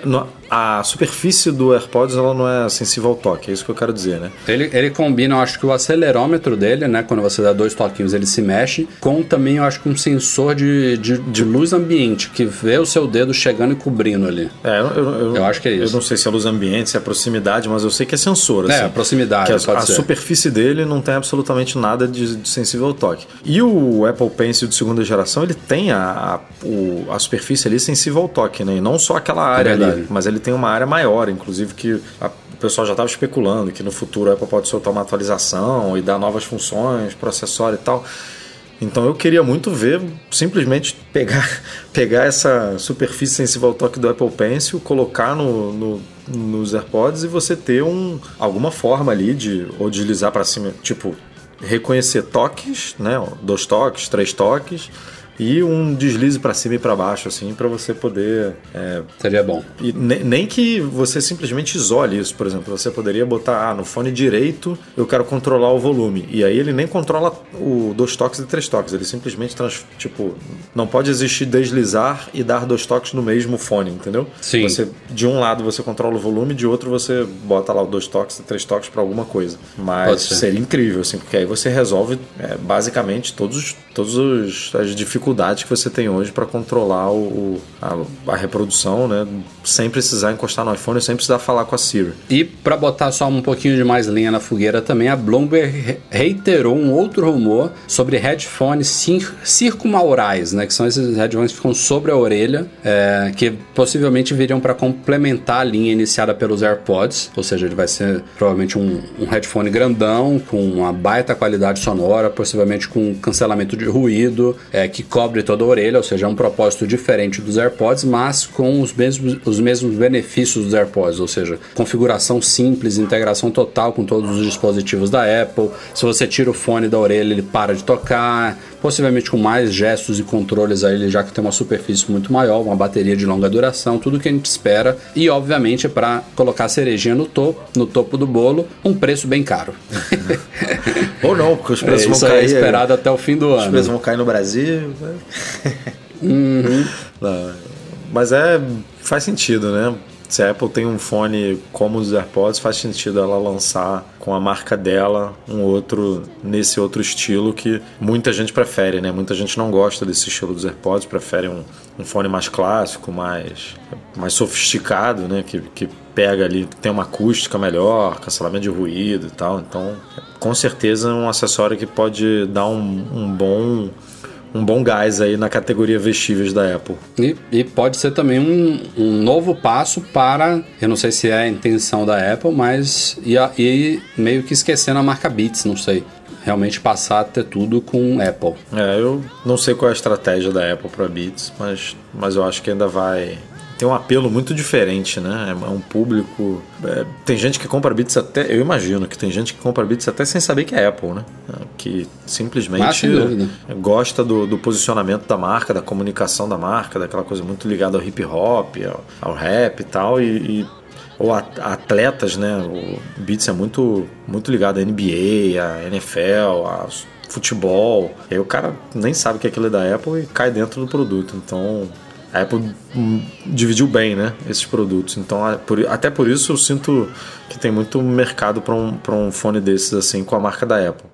a superfície do AirPods ela não é sensível ao toque, é isso que eu quero dizer, né? Ele, ele combina, eu acho que o acelerômetro dele, né? Quando você dá dois toquinhos, ele se mexe, com também, eu acho que um sensor de, de, de luz ambiente, que vê o seu dedo chegando e cobrindo ali. É, eu, eu, eu, eu acho que é isso. Eu não sei se é luz ambiente, se é proximidade, mas eu sei que é sensor. É, assim, a proximidade. Que a, a superfície dele não tem absolutamente nada de, de, sensível ao toque. E o Apple Pencil de segunda geração, ele tem a, a, o, a superfície ali sensível ao toque, né? E não só aquela área é ali, mas ele tem uma área maior inclusive que o pessoal já estava especulando que no futuro a Apple pode soltar uma atualização e dar novas funções para acessório e tal. Então eu queria muito ver, simplesmente pegar, pegar essa superfície sensível ao toque do Apple Pencil, colocar no, no nos AirPods e você ter um, alguma forma ali de ou deslizar para cima, tipo reconhecer toques, né, dois toques, três toques e um deslize para cima e para baixo, assim, para você poder. É, Seria bom. E ne, nem que você simplesmente isole isso, por exemplo. Você poderia botar ah, no fone direito, eu quero controlar o volume. E aí ele nem controla o dois toques e três toques. Ele simplesmente, trans, tipo, não pode existir deslizar e dar dois toques no mesmo fone, entendeu? Sim. Você, de um lado você controla o volume, de outro você bota lá dois toques e três toques para alguma coisa. Mas seria incrível, assim, porque aí você resolve é, basicamente todos, todos as dificuldades dificuldade que você tem hoje para controlar o, a, a, reprodução, né? Sem precisar encostar no iPhone, sem precisar falar com a Siri. E para botar só um pouquinho de mais lenha na fogueira também, a Bloomberg reiterou um outro rumor sobre headphones cir circumaurais, né? Que são esses headphones que ficam sobre a orelha, é, que possivelmente viriam para complementar a linha iniciada pelos AirPods, ou seja, ele vai ser provavelmente um, um headphone grandão, com uma baita qualidade sonora, possivelmente com cancelamento de ruído, é, que cobre toda a orelha, ou seja, é um propósito diferente dos AirPods, mas com os mesmos, os mesmos benefícios dos AirPods, ou seja, configuração simples, integração total com todos os dispositivos da Apple. Se você tira o fone da orelha, ele para de tocar, possivelmente com mais gestos e controles aí, já que tem uma superfície muito maior, uma bateria de longa duração, tudo que a gente espera. E obviamente para colocar a cerejinha no topo, no topo do bolo, um preço bem caro. Ou não, porque os preços é, vão cair. É esperado até o fim do os ano. Os preços vão cair no Brasil. Uhum. Não, mas é faz sentido, né? Se a Apple tem um fone como os AirPods, faz sentido ela lançar com a marca dela um outro nesse outro estilo que muita gente prefere, né? Muita gente não gosta desse estilo dos AirPods, prefere um, um fone mais clássico, mais, mais sofisticado, né? Que, que pega ali, tem uma acústica melhor, cancelamento de ruído e tal. Então, com certeza é um acessório que pode dar um, um bom um bom gás aí na categoria vestíveis da Apple. E, e pode ser também um, um, novo passo para, eu não sei se é a intenção da Apple, mas e, e meio que esquecendo a marca Beats, não sei realmente passar a ter tudo com Apple. É, eu não sei qual é a estratégia da Apple para Beats, mas, mas eu acho que ainda vai tem um apelo muito diferente, né? É um público. É, tem gente que compra Beats até. Eu imagino que tem gente que compra Beats até sem saber que é Apple, né? Que simplesmente gosta do, do, posicionamento da marca, da comunicação da marca, daquela coisa muito ligada ao hip hop, ao, ao rap e tal. E, e ou atletas, né? O Beats é muito, muito ligado à NBA, à NFL, a futebol. E aí o cara nem sabe que aquilo é da Apple e cai dentro do produto. Então a Apple dividiu bem né, esses produtos. Então, até por isso eu sinto que tem muito mercado para um, um fone desses assim com a marca da Apple.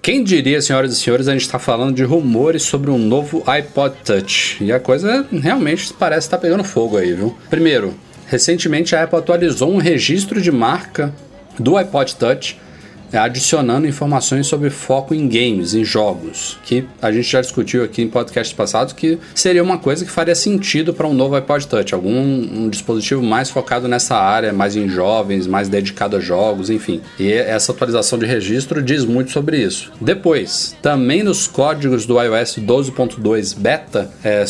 Quem diria, senhoras e senhores, a gente está falando de rumores sobre um novo iPod Touch. E a coisa realmente parece estar tá pegando fogo aí, viu? Primeiro, recentemente a Apple atualizou um registro de marca do iPod Touch adicionando informações sobre foco em games, em jogos, que a gente já discutiu aqui em podcasts passados que seria uma coisa que faria sentido para um novo iPod Touch, algum um dispositivo mais focado nessa área, mais em jovens, mais dedicado a jogos, enfim. E essa atualização de registro diz muito sobre isso. Depois, também nos códigos do iOS 12.2 beta, é,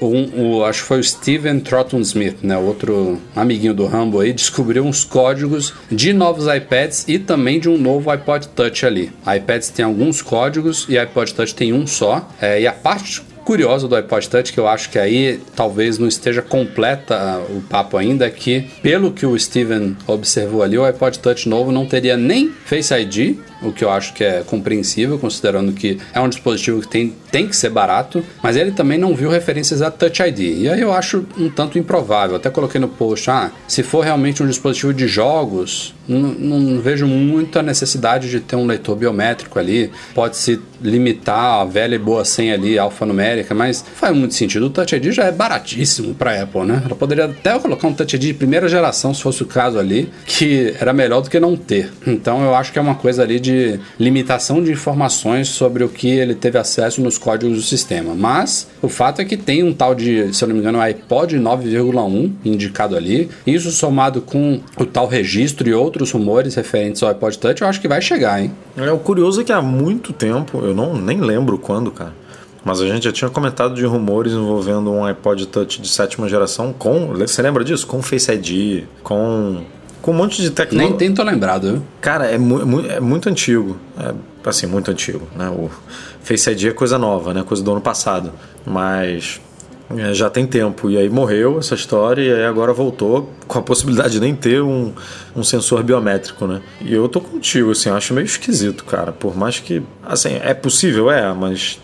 um, um, acho que foi o Steven Trotton Smith, né, outro amiguinho do Rambo aí, descobriu uns códigos de novos iPads e também de um novo iPod Touch ali. iPads tem alguns códigos e iPod Touch tem um só. É, e a parte curiosa do iPod Touch, que eu acho que aí talvez não esteja completa o papo ainda, é que, pelo que o Steven observou ali, o iPod Touch novo não teria nem Face ID, o que eu acho que é compreensível, considerando que é um dispositivo que tem, tem que ser barato, mas ele também não viu referências a Touch ID. E aí eu acho um tanto improvável. Até coloquei no post, ah, se for realmente um dispositivo de jogos, não, não vejo muita necessidade de ter um leitor biométrico ali. Pode-se limitar a velha e boa senha ali, alfanumérica, mas faz muito sentido. O Touch ID já é baratíssimo para Apple, né? Ela poderia até colocar um Touch ID de primeira geração, se fosse o caso ali, que era melhor do que não ter. Então eu acho que é uma coisa ali de limitação de informações sobre o que ele teve acesso nos códigos do sistema. Mas o fato é que tem um tal de, se eu não me engano, iPod 9,1 indicado ali. Isso somado com o tal registro e outros rumores referentes ao iPod Touch, eu acho que vai chegar, hein? É, o curioso é que há muito tempo, eu não nem lembro quando, cara. Mas a gente já tinha comentado de rumores envolvendo um iPod Touch de sétima geração com. Você lembra disso? Com Face ID, com. Com um monte de tecnologia. Nem tento lembrado, viu? Cara, é, mu é muito antigo. É, assim, muito antigo, né? O Face ID é coisa nova, né? Coisa do ano passado. Mas é, já tem tempo. E aí morreu essa história e aí agora voltou com a possibilidade de nem ter um, um sensor biométrico, né? E eu tô contigo, assim, acho meio esquisito, cara. Por mais que. Assim, é possível, é, mas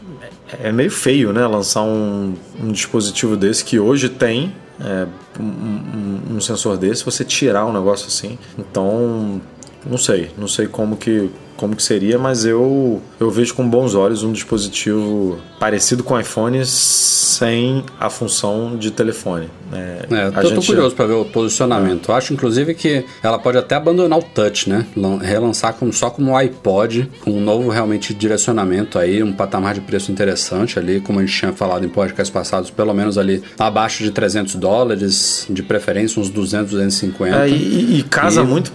é meio feio, né? Lançar um, um dispositivo desse que hoje tem. É, um, um, sensor desse, você tirar um negócio assim. Então, não sei, não sei como que como que seria, mas eu, eu vejo com bons olhos um dispositivo parecido com o iPhone sem a função de telefone. É, é eu tô, gente... curioso para ver o posicionamento. É. Eu acho, inclusive, que ela pode até abandonar o touch, né? Relançar como, só como iPod, com um novo realmente direcionamento aí, um patamar de preço interessante ali, como a gente tinha falado em podcasts passados, pelo menos ali abaixo de 300 dólares, de preferência uns 200, 250. É, e, e casa e... muito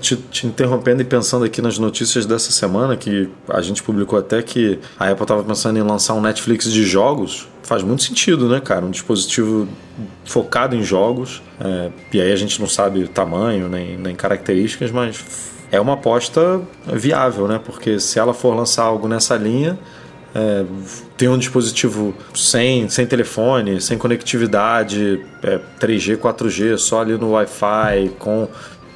te, te, interrompendo e pensando aqui nas notícias dessa semana, que a gente publicou até que a Apple estava pensando em lançar um Netflix de jogos. Faz muito sentido, né, cara? Um dispositivo focado em jogos. É, e aí a gente não sabe o tamanho nem, nem características, mas é uma aposta viável, né? Porque se ela for lançar algo nessa linha, é, tem um dispositivo sem, sem telefone, sem conectividade, é, 3G, 4G, só ali no Wi-Fi, com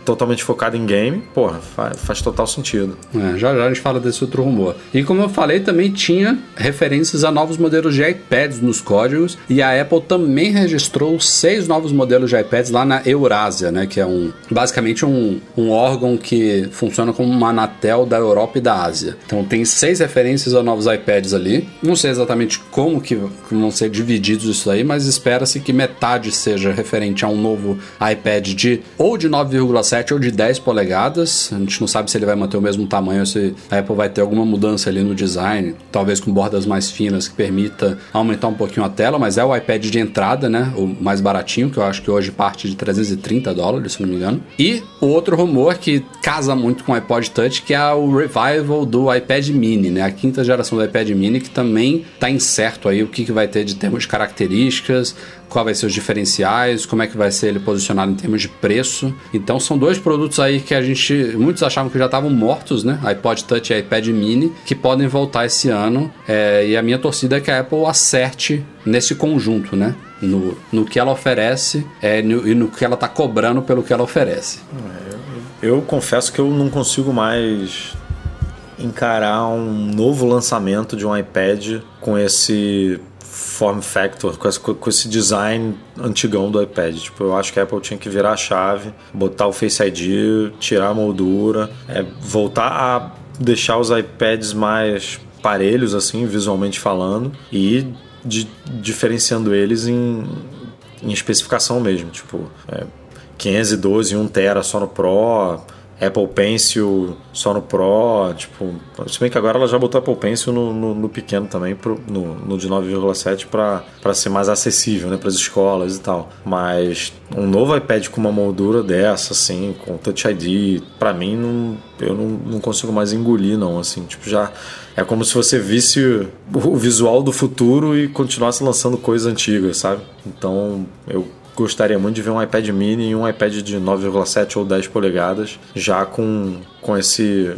totalmente focado em game, porra, faz, faz total sentido. É, já já a gente fala desse outro rumor. E como eu falei, também tinha referências a novos modelos de iPads nos códigos, e a Apple também registrou seis novos modelos de iPads lá na Eurásia, né, que é um basicamente um, um órgão que funciona como uma Anatel da Europa e da Ásia. Então tem seis referências a novos iPads ali. Não sei exatamente como que vão ser divididos isso aí, mas espera-se que metade seja referente a um novo iPad de ou de 9,7 7 ou de 10 polegadas. A gente não sabe se ele vai manter o mesmo tamanho se a Apple vai ter alguma mudança ali no design, talvez com bordas mais finas que permita aumentar um pouquinho a tela, mas é o iPad de entrada, né? O mais baratinho, que eu acho que hoje parte de 330 dólares, se não me engano. E o outro rumor que casa muito com o iPod Touch, que é o revival do iPad Mini, né? A quinta geração do iPad Mini, que também está incerto aí o que, que vai ter de termos de características, qual vai ser os diferenciais, como é que vai ser ele posicionado em termos de preço. Então são dois produtos aí que a gente muitos achavam que já estavam mortos, né? iPod Touch e iPad Mini, que podem voltar esse ano. É, e a minha torcida é que a Apple acerte nesse conjunto, né? No, no que ela oferece é, no, e no que ela está cobrando pelo que ela oferece. Eu, eu confesso que eu não consigo mais encarar um novo lançamento de um iPad com esse form factor, com esse, com esse design antigão do iPad. Tipo, eu acho que a Apple tinha que virar a chave, botar o Face ID, tirar a moldura, é, voltar a deixar os iPads mais parelhos, assim, visualmente falando, e de, diferenciando eles em, em especificação mesmo. Tipo, é, 512 e 1 tera só no Pro, Apple Pencil só no Pro, tipo, se bem que agora ela já botou Apple Pencil no, no, no pequeno também, pro, no, no de 9,7 para ser mais acessível, né, para as escolas e tal. Mas um novo iPad com uma moldura dessa, assim, com Touch ID, para mim não, eu não, não consigo mais engolir, não, assim, tipo, já é como se você visse o visual do futuro e continuasse lançando coisas antigas, sabe? Então eu gostaria muito de ver um iPad mini e um iPad de 9,7 ou 10 polegadas já com, com esse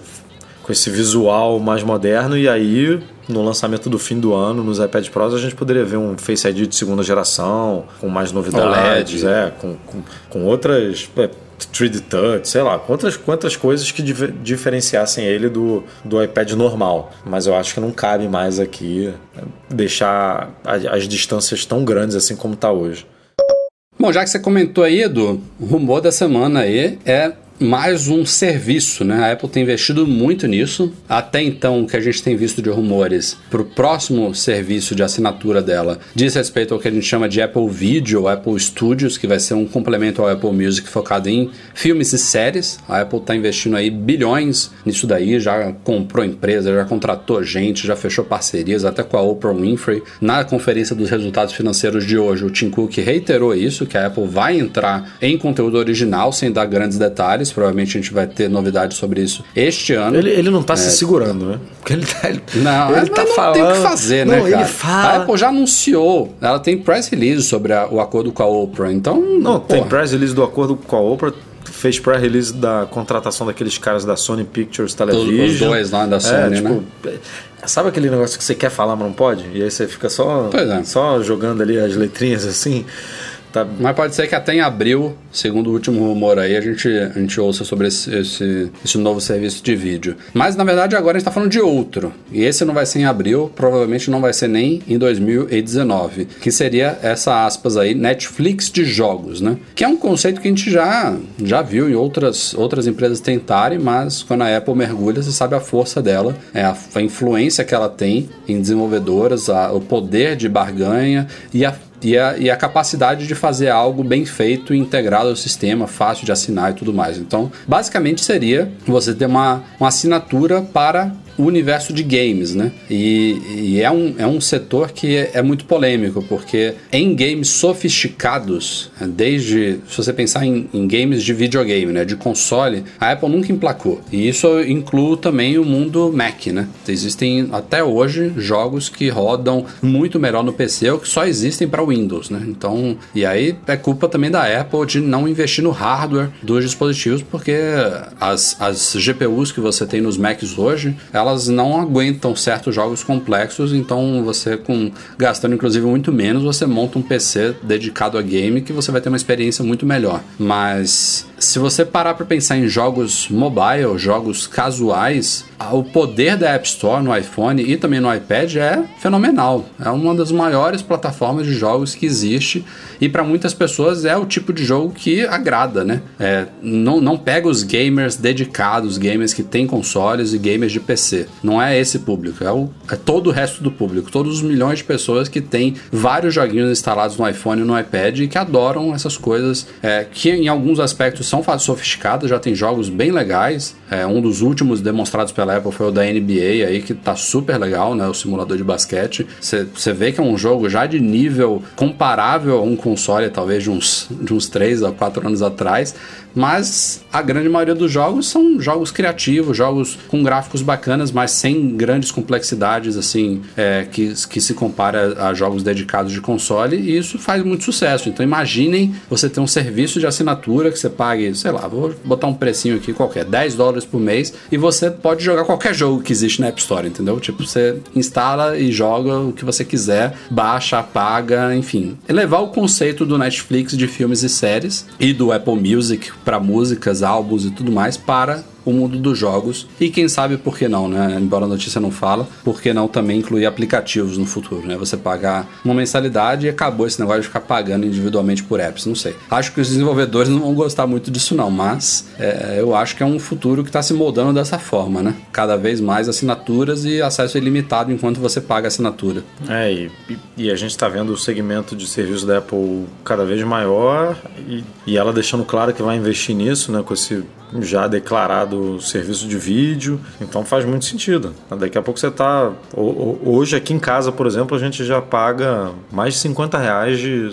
com esse visual mais moderno e aí no lançamento do fim do ano nos iPad Pros a gente poderia ver um Face ID de segunda geração com mais novidades, é, com, com, com outras é, 3D Touch, sei lá, quantas, quantas coisas que dif diferenciassem ele do, do iPad normal. Mas eu acho que não cabe mais aqui deixar as, as distâncias tão grandes assim como está hoje. Bom, já que você comentou aí, Edu, o rumor da semana aí é mais um serviço, né? A Apple tem investido muito nisso. Até então, o que a gente tem visto de rumores para o próximo serviço de assinatura dela diz respeito ao que a gente chama de Apple Video, Apple Studios, que vai ser um complemento ao Apple Music focado em filmes e séries. A Apple está investindo aí bilhões nisso daí, já comprou empresa, já contratou gente, já fechou parcerias até com a Oprah Winfrey. Na conferência dos resultados financeiros de hoje, o Tim Cook reiterou isso, que a Apple vai entrar em conteúdo original sem dar grandes detalhes Provavelmente a gente vai ter novidades sobre isso este ano. Ele, ele não tá é, se segurando, né? Porque ele tá. Ele, não, ele tá não falando. Tem que fazer, né, não, né? Cara? Ele fala. A Apple já anunciou. Ela tem press release sobre a, o acordo com a Oprah. Então. Não, porra. tem press release do acordo com a Oprah fez pré-release da contratação daqueles caras da Sony Pictures Television. Os dois lá da é, Sony, é, tipo, né? Sabe aquele negócio que você quer falar, mas não pode? E aí você fica só, é. só jogando ali as letrinhas assim. Tá, mas pode ser que até em abril, segundo o último rumor aí, a gente, a gente ouça sobre esse, esse, esse novo serviço de vídeo. Mas na verdade agora a gente está falando de outro. E esse não vai ser em abril, provavelmente não vai ser nem em 2019. Que seria essa aspas aí, Netflix de jogos, né? Que é um conceito que a gente já, já viu em outras, outras empresas tentarem, mas quando a Apple mergulha, você sabe a força dela, é a, a influência que ela tem em desenvolvedoras, a, o poder de barganha e a e a, e a capacidade de fazer algo bem feito, integrado ao sistema, fácil de assinar e tudo mais. Então, basicamente seria você ter uma, uma assinatura para o universo de games, né? E, e, é, um, é um setor que é, é, muito polêmico, porque em games sofisticados, desde se você pensar em, em, games de videogame, né? De console, a Apple nunca emplacou. E isso inclui também o mundo Mac, né? Existem até hoje jogos que rodam muito melhor no PC ou que só existem para Windows, né? Então, e aí é culpa também da Apple de não investir no hardware dos dispositivos, porque as, as GPUs que você tem nos Macs hoje, elas não aguentam certos jogos complexos, então você com gastando inclusive muito menos, você monta um PC dedicado a game que você vai ter uma experiência muito melhor. Mas se você parar para pensar em jogos mobile, jogos casuais, o poder da App Store no iPhone e também no iPad é fenomenal. É uma das maiores plataformas de jogos que existe e para muitas pessoas é o tipo de jogo que agrada, né? É, não, não pega os gamers dedicados, gamers que têm consoles e gamers de PC. Não é esse público, é, o, é todo o resto do público, todos os milhões de pessoas que têm vários joguinhos instalados no iPhone e no iPad e que adoram essas coisas é, que em alguns aspectos são sofisticadas, já tem jogos bem legais. É, um dos últimos demonstrados pela Apple foi o da NBA aí, que tá super legal, né? O simulador de basquete. Você vê que é um jogo já de nível comparável a um console, talvez de uns, de uns 3 a 4 anos atrás, mas a grande maioria dos jogos são jogos criativos, jogos com gráficos bacanas, mas sem grandes complexidades assim é, que, que se compara a jogos dedicados de console e isso faz muito sucesso. Então imaginem você ter um serviço de assinatura que você pague, sei lá, vou botar um precinho aqui qualquer, 10 dólares por mês e você pode jogar qualquer jogo que existe na App Store, entendeu? Tipo, você instala e joga o que você quiser, baixa, apaga, enfim. Elevar o conceito do Netflix de filmes e séries e do Apple Music para músicas, álbuns e tudo mais para o mundo dos jogos e quem sabe por que não, né? Embora a notícia não fala, por que não também incluir aplicativos no futuro, né? Você pagar uma mensalidade e acabou esse negócio de ficar pagando individualmente por apps, não sei. Acho que os desenvolvedores não vão gostar muito disso não, mas é, eu acho que é um futuro que está se moldando dessa forma, né? Cada vez mais assinaturas e acesso ilimitado enquanto você paga a assinatura. É, e, e a gente está vendo o segmento de serviço da Apple cada vez maior e, e ela deixando claro que vai investir nisso, né? Com esse já declarado serviço de vídeo, então faz muito sentido. Daqui a pouco você está. Hoje aqui em casa, por exemplo, a gente já paga mais de 50 reais de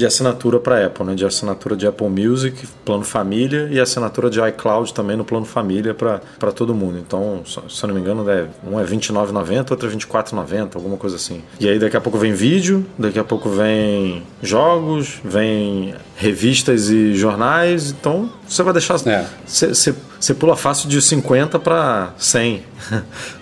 de assinatura para Apple, né? De assinatura de Apple Music, plano família, e assinatura de iCloud também no plano família para todo mundo. Então, se eu não me engano, é, um é R$29,90, outro é R$24,90, alguma coisa assim. E aí daqui a pouco vem vídeo, daqui a pouco vem jogos, vem revistas e jornais, então você vai deixar. É. Você, você pula fácil de 50 para 100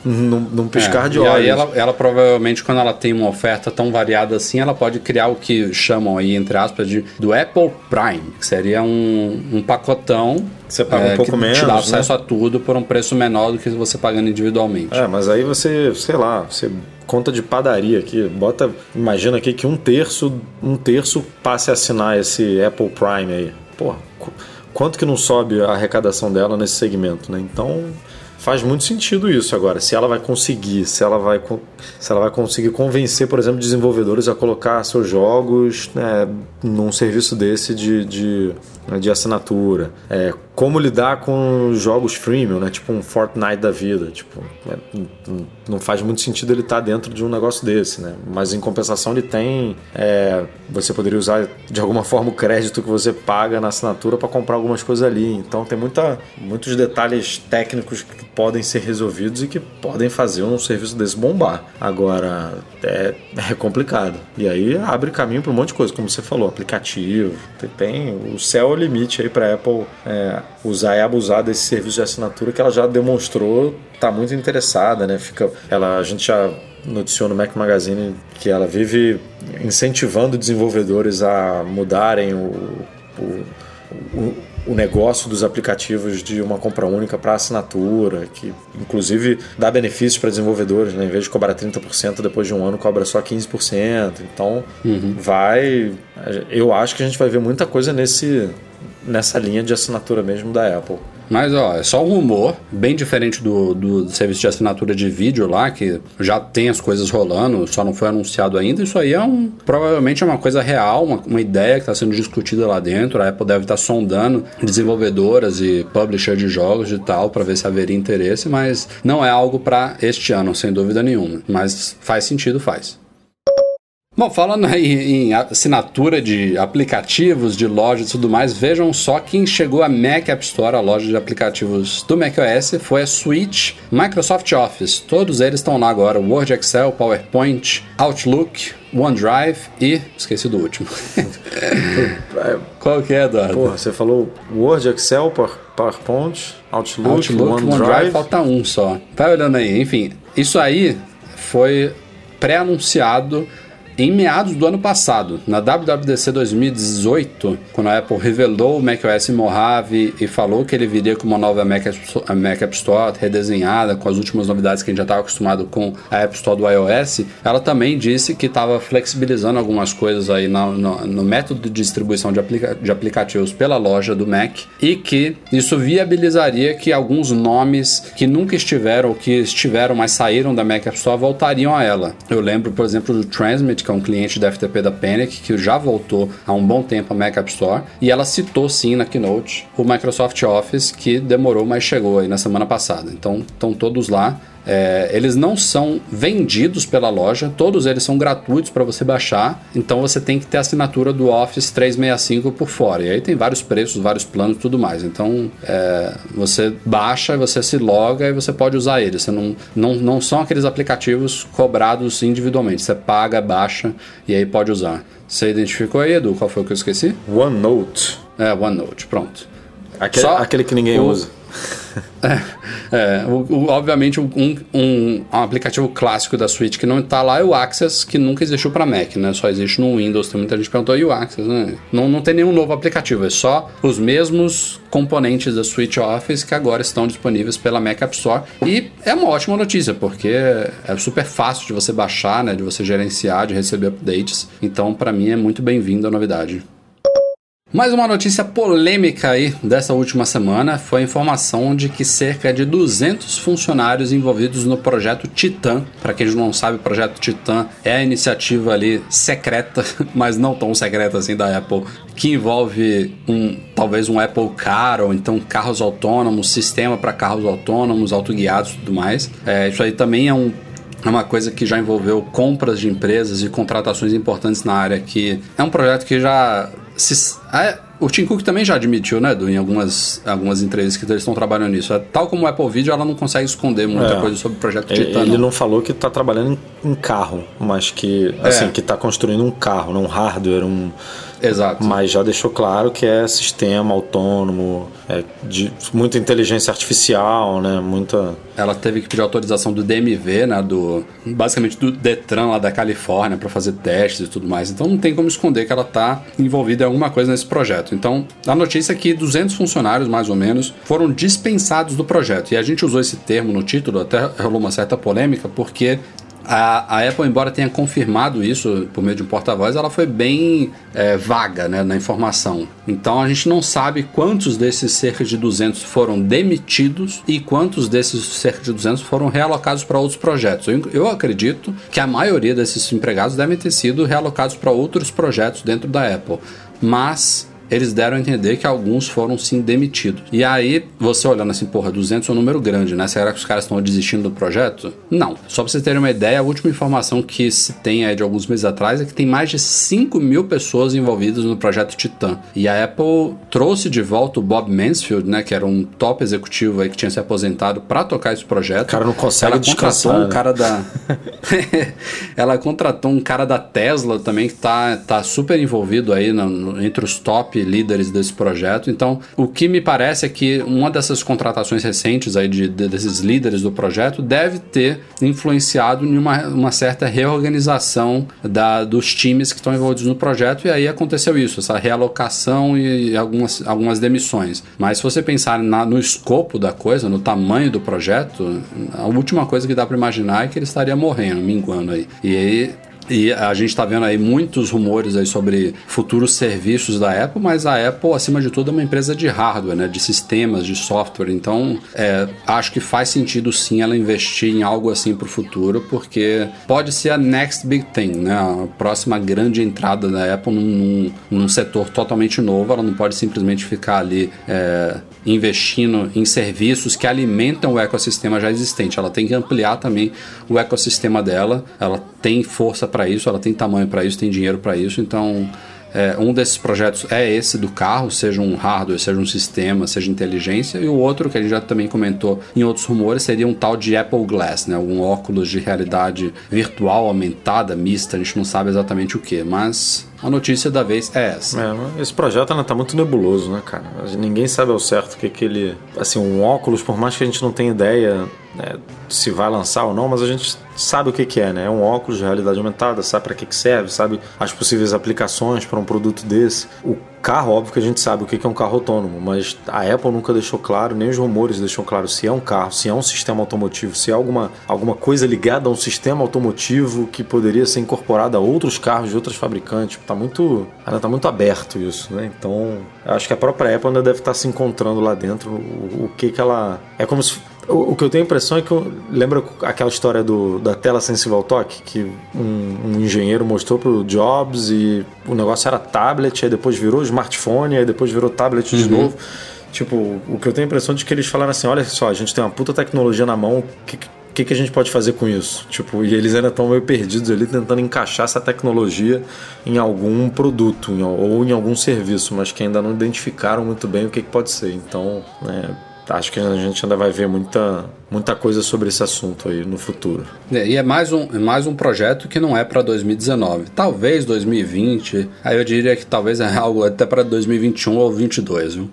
num, num piscar é, de olhos. E aí ela, ela, provavelmente, quando ela tem uma oferta tão variada assim, ela pode criar o que chamam aí, entre aspas, de, do Apple Prime, que seria um, um pacotão você paga é, um pouco que menos. Te dá né? acesso a tudo por um preço menor do que você pagando individualmente. É, mas aí você, sei lá, você conta de padaria aqui, bota, imagina aqui que um terço, um terço passe a assinar esse Apple Prime aí. Porra, quanto que não sobe a arrecadação dela nesse segmento, né? Então faz muito sentido isso agora. Se ela vai conseguir, se ela vai, se ela vai conseguir convencer, por exemplo, desenvolvedores a colocar seus jogos né, num serviço desse de, de, de assinatura. É, como lidar com jogos freemium, né? Tipo um Fortnite da vida. Tipo, é, não faz muito sentido ele estar tá dentro de um negócio desse, né? Mas em compensação ele tem. É, você poderia usar de alguma forma o crédito que você paga na assinatura para comprar algumas coisas ali. Então tem muita, muitos detalhes técnicos que podem ser resolvidos e que podem fazer um serviço desse bombar. Agora é, é complicado. E aí abre caminho para um monte de coisa, como você falou, aplicativo. Tem, o céu é o limite aí para Apple. É, usar e abusar desse serviço de assinatura que ela já demonstrou tá muito interessada, né? Fica, ela, a gente já noticiou no Mac Magazine que ela vive incentivando desenvolvedores a mudarem o, o, o, o negócio dos aplicativos de uma compra única para assinatura, que inclusive dá benefícios para desenvolvedores, né? em vez de cobrar 30% depois de um ano, cobra só 15%. Então, uhum. vai. Eu acho que a gente vai ver muita coisa nesse, nessa linha de assinatura mesmo da Apple. Mas, ó, é só um rumor, bem diferente do, do serviço de assinatura de vídeo lá, que já tem as coisas rolando, só não foi anunciado ainda. Isso aí é um. Provavelmente é uma coisa real, uma, uma ideia que está sendo discutida lá dentro. A Apple deve estar tá sondando desenvolvedoras e publishers de jogos e tal, para ver se haveria interesse, mas não é algo para este ano, sem dúvida nenhuma. Mas faz sentido, faz. Bom, falando aí em assinatura de aplicativos, de lojas e tudo mais, vejam só quem chegou a Mac App Store, a loja de aplicativos do macOS, foi a Switch, Microsoft Office. Todos eles estão lá agora: Word, Excel, PowerPoint, Outlook, OneDrive e. esqueci do último. Qual que é, Eduardo? Porra, você falou Word, Excel, PowerPoint, Outlook, Outlook OneDrive. OneDrive. Falta um só. Vai olhando aí. Enfim, isso aí foi pré-anunciado em meados do ano passado, na WWDC 2018, quando a Apple revelou o macOS Mojave e falou que ele viria com uma nova Mac, App Store redesenhada, com as últimas novidades que a gente já estava acostumado com a App Store do iOS, ela também disse que estava flexibilizando algumas coisas aí no, no, no método de distribuição de, aplica de aplicativos pela loja do Mac e que isso viabilizaria que alguns nomes que nunca estiveram ou que estiveram, mas saíram da Mac App Store voltariam a ela. Eu lembro, por exemplo, do Transmit, que é um cliente da FTP da Panic, que já voltou há um bom tempo a Mac App Store, e ela citou sim na Keynote o Microsoft Office, que demorou, mas chegou aí na semana passada. Então, estão todos lá. É, eles não são vendidos pela loja, todos eles são gratuitos para você baixar, então você tem que ter a assinatura do Office 365 por fora. E aí tem vários preços, vários planos e tudo mais. Então é, você baixa, você se loga e você pode usar eles. Você não, não, não são aqueles aplicativos cobrados individualmente. Você paga, baixa e aí pode usar. Você identificou aí, Edu? Qual foi o que eu esqueci? OneNote. É, OneNote, pronto. Aquele, Só aquele que ninguém o, usa. É, é o, o, obviamente um, um, um, aplicativo clássico da Switch que não está lá é o Access, que nunca existiu para Mac, né? Só existe no Windows. Tem muita gente perguntou, e o Access, né? Não, não tem nenhum novo aplicativo, é só os mesmos componentes da Switch Office que agora estão disponíveis pela Mac App Store. E é uma ótima notícia, porque é super fácil de você baixar, né? De você gerenciar, de receber updates. Então, para mim, é muito bem-vindo a novidade. Mais uma notícia polêmica aí dessa última semana foi a informação de que cerca de 200 funcionários envolvidos no projeto Titan, para quem não sabe, o projeto Titan é a iniciativa ali secreta, mas não tão secreta assim da Apple, que envolve um talvez um Apple Car ou então carros autônomos, sistema para carros autônomos, autoguiados tudo mais. É, isso aí também é um é uma coisa que já envolveu compras de empresas e contratações importantes na área, que é um projeto que já se, é, o Tim Cook também já admitiu, né, Edu, em algumas, algumas entrevistas que eles estão trabalhando nisso. É, tal como o Apple Video, ela não consegue esconder muita É. coisa sobre o projeto Ele, Titan. ele não. falou que tá trabalhando em, em carro, mas que assim, É. que tá construindo um carro, não um hardware, um Exato. mas já deixou claro que é sistema autônomo, é de muita inteligência artificial, né? Muita Ela teve que pedir autorização do DMV, né, do basicamente do Detran lá da Califórnia para fazer testes e tudo mais. Então não tem como esconder que ela está envolvida em alguma coisa nesse projeto. Então a notícia é que 200 funcionários mais ou menos foram dispensados do projeto. E a gente usou esse termo no título, até rolou uma certa polêmica porque a, a Apple, embora tenha confirmado isso por meio de um porta-voz, ela foi bem é, vaga né, na informação. Então a gente não sabe quantos desses cerca de 200 foram demitidos e quantos desses cerca de 200 foram realocados para outros projetos. Eu, eu acredito que a maioria desses empregados devem ter sido realocados para outros projetos dentro da Apple. Mas eles deram a entender que alguns foram sim demitidos. E aí, você olhando assim, porra, 200 é um número grande, né? Será que os caras estão desistindo do projeto? Não. Só pra vocês terem uma ideia, a última informação que se tem aí de alguns meses atrás é que tem mais de 5 mil pessoas envolvidas no projeto Titan. E a Apple trouxe de volta o Bob Mansfield, né? Que era um top executivo aí que tinha se aposentado para tocar esse projeto. O cara não consegue Ela descansar, contratou um né? cara da. ela contratou um cara da Tesla também que tá, tá super envolvido aí no- no- entre os top líderes desse projeto. Então, o que me parece é que uma dessas contratações recentes aí de, de- desses líderes do projeto deve ter influenciado em uma, uma certa reorganização da, dos times que estão envolvidos no projeto. E aí aconteceu isso, essa realocação e algumas, algumas demissões. Mas se você pensar na- no escopo da coisa, no tamanho do projeto, a última coisa que dá para imaginar é que ele estaria morrendo, minguando aí. E aí e a gente está vendo aí muitos rumores aí sobre futuros serviços da Apple, mas a Apple, acima de tudo, é uma empresa de hardware, né? de sistemas, de software. Então, é, acho que faz sentido sim ela investir em algo assim para o futuro, porque pode ser a next big thing, né? a próxima grande entrada da Apple num, num, setor totalmente novo. Ela não pode simplesmente ficar ali é, investindo em serviços que alimentam o ecossistema já existente. Ela tem que ampliar também o ecossistema dela. Ela tem força para isso, ela tem tamanho para isso, tem dinheiro para isso. Então, é, um desses projetos é esse do carro, seja um hardware, seja um sistema, seja inteligência, e o outro que a gente já também comentou em outros rumores seria um tal de Apple Glass, né? Um óculos de realidade virtual aumentada, mista, a gente não sabe exatamente o que, mas a notícia da vez é essa. É, esse projeto ainda tá muito nebuloso, né, cara? Ninguém sabe ao certo o que, que ele. Assim, um óculos, por mais que a gente não tenha ideia né, se vai lançar ou não, mas a gente sabe o que, que é, né? É um óculos de realidade aumentada, sabe para que, que serve, sabe as possíveis aplicações para um produto desse. O carro, óbvio que a gente sabe o que, é um carro autônomo, mas a Apple nunca deixou claro, nem os rumores deixam claro se é um carro, se é um sistema automotivo, se é alguma, alguma coisa ligada a um sistema automotivo que poderia ser incorporado a outros carros de outros fabricantes. Tá muito, ainda tá muito aberto isso, né? Então, acho que a própria Apple ainda deve estar se encontrando lá dentro o, o que que ela é como se o, o que eu tenho a impressão é que eu, lembra aquela história do, da tela sensível ao toque que um, um engenheiro mostrou pro Jobs e o negócio era tablet, aí depois virou smartphone, aí depois virou tablet de novo. Tipo, o que eu tenho a impressão de que eles falaram assim, olha só, a gente tem uma puta tecnologia na mão, o que, que, que a gente pode fazer com isso? Tipo, e eles ainda estão meio perdidos ali tentando encaixar essa tecnologia em algum produto em- ou em algum serviço, mas que ainda não identificaram muito bem o que, que pode ser. Então, né, acho que a gente ainda vai ver muita, muita coisa sobre esse assunto aí no futuro. É, E é mais um, é mais um projeto que não é para 2019. Talvez 2020. Aí eu diria que talvez é algo até para 2021 ou 2022, viu?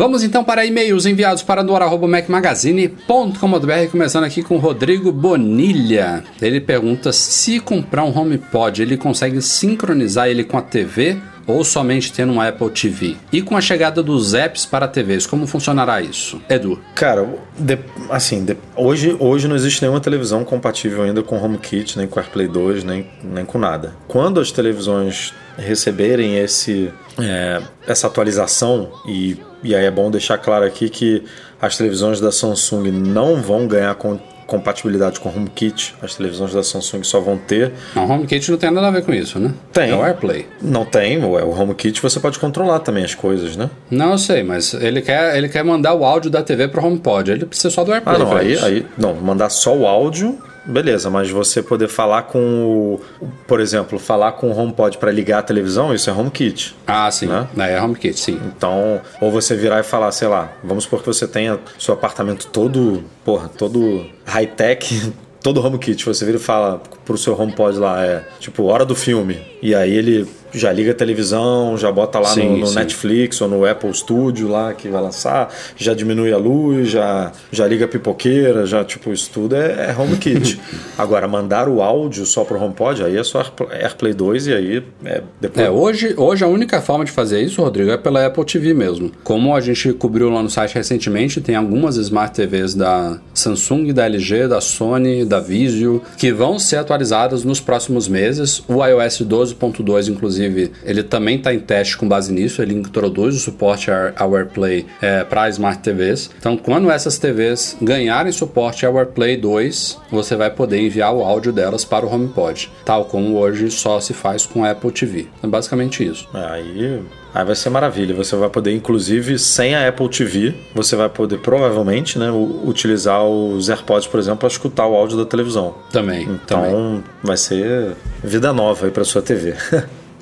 Vamos então para e-mails enviados para doar.macmagazine.com.br, começando aqui com Rodrigo Bonilha. Ele pergunta se comprar um HomePod, ele consegue sincronizar ele com a TV ou somente tendo um Apple TV? E com a chegada dos apps para TVs, como funcionará isso? Edu. Cara, de- assim, de- hoje, hoje não existe nenhuma televisão compatível ainda com HomeKit, nem com AirPlay 2, nem, nem com nada. Quando as televisões receberem esse, é, essa atualização, e, e aí é bom deixar claro aqui que as televisões da Samsung não vão ganhar com, compatibilidade com HomeKit, as televisões da Samsung só vão ter. Não, o HomeKit não tem nada a ver com isso, né? Tem. É o AirPlay. Não tem, o o HomeKit você pode controlar também as coisas, né? Não, eu sei, mas ele quer, ele quer mandar o áudio da TV pro HomePod. Ele precisa só do Ah, AirPlay. não, pra aí, aí. Não, mandar só o áudio beleza, mas você poder falar com o. Por exemplo, falar com o HomePod para ligar a televisão, isso é HomeKit. Ah, sim. Né? É HomeKit, sim. Então, ou você virar e falar, sei lá, vamos supor que você tenha seu apartamento todo, porra, todo high-tech, todo HomeKit. Você vira e fala pro seu HomePod lá, é tipo, hora do filme. E aí ele já liga a televisão, já bota lá Sim, no, no sim. Netflix ou no Apple Studio lá que vai lançar, já diminui a luz, já, já liga a pipoqueira, já tipo, isso tudo é, é HomeKit. Agora, mandar o áudio só pro HomePod, aí é só Airpl- AirPlay 2 e aí é depois. É, hoje, hoje a única forma de fazer isso, Rodrigo, é pela Apple TV mesmo. Como a gente cobriu lá no site recentemente, tem algumas Smart TVs da Samsung, da LG, da Sony, da Vizio, que vão ser atualizadas nos próximos meses. O iOS 12.2, inclusive, ele também está em teste com base nisso. Ele introduz o suporte ao AirPlay é, para Smart TVs. Então, quando essas TVs ganharem suporte ao AirPlay 2, você vai poder enviar o áudio delas para o HomePod, tal como hoje só se faz com Apple TV. É basicamente isso. É, Aí, aí vai ser maravilha. Você vai poder, inclusive, sem a Apple TV, você vai poder provavelmente né, utilizar os AirPods, por exemplo, para escutar o áudio da televisão. Também. Então também. vai ser vida nova aí para sua TV.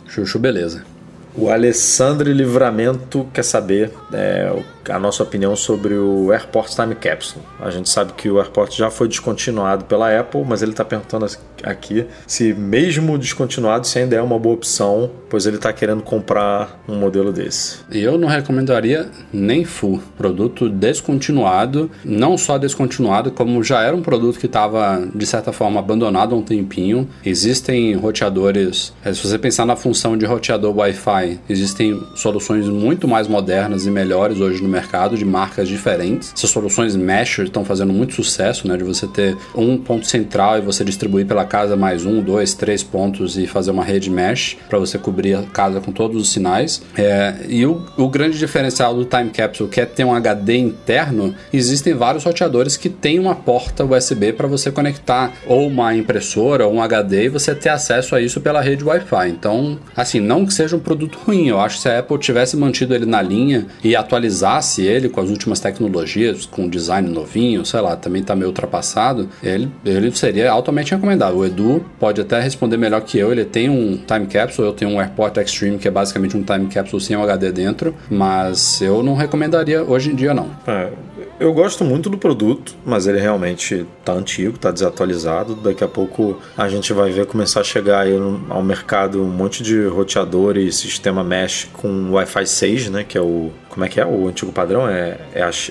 Chuchu, beleza. O Alessandro Livramento quer saber é, a nossa opinião sobre o AirPort Time Capsule. A gente sabe que o AirPort já foi descontinuado pela Apple, mas ele está perguntando aqui se, mesmo descontinuado, se ainda é uma boa opção, pois ele está querendo comprar um modelo desse. Eu não recomendaria nem full. Produto descontinuado, não só descontinuado, como já era um produto que estava, de certa forma, abandonado há um tempinho. Existem roteadores, eh, se você pensar na função de roteador Wi-Fi, existem soluções muito mais modernas e melhores hoje no mercado, de marcas diferentes. Essas soluções mesh estão fazendo muito sucesso, né? De você ter um ponto central e você distribuir pela casa mais um, dois, três pontos e fazer uma rede mesh para você cobrir a casa com todos os sinais. É, e o, o grande diferencial do Time Capsule, que é ter um HD interno, existem vários roteadores que têm uma porta USB para você conectar ou uma impressora ou um HD e você ter acesso a isso pela rede Wi-Fi. Então, assim, não que seja um produto ruim, eu acho que se a Apple tivesse mantido ele na linha e atualizasse ele com as últimas tecnologias, com um design novinho, sei lá, também tá meio ultrapassado, ele, ele seria altamente recomendável. O Edu pode até responder melhor que eu, ele tem um Time Capsule, eu tenho um AirPort Extreme que é basicamente um Time Capsule sem um HD dentro, mas eu não recomendaria hoje em dia não. É, eu gosto muito do produto, mas ele realmente tá antigo, tá desatualizado. Daqui a pouco a gente vai ver começar a chegar aí ao mercado um monte de roteador e sistema mesh com Wi-Fi 6, né? Que é o. Como é que é? O antigo padrão? É, é AX?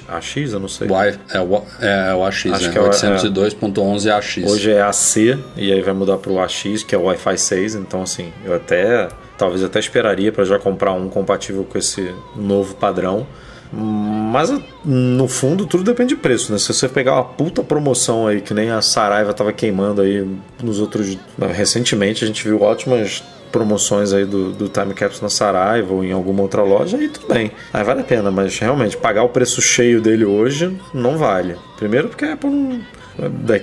Eu não sei. Wi, é, o- é, o AX, Acho né? que é o- 802.11 AX. Hoje é AC e aí vai mudar pro AX, que é o Wi-Fi 6. Então, assim, eu até. Talvez até esperaria para já comprar um compatível com esse novo padrão. Mas no fundo tudo depende de preço, né? Se você pegar uma puta promoção aí, que nem a Saraiva tava queimando aí nos outros. Recentemente a gente viu ótimas promoções aí do, do Time Capsule na Saraiva ou em alguma outra loja, aí tudo bem. Aí vale a pena, mas realmente pagar o preço cheio dele hoje não vale. Primeiro porque a Apple não, da-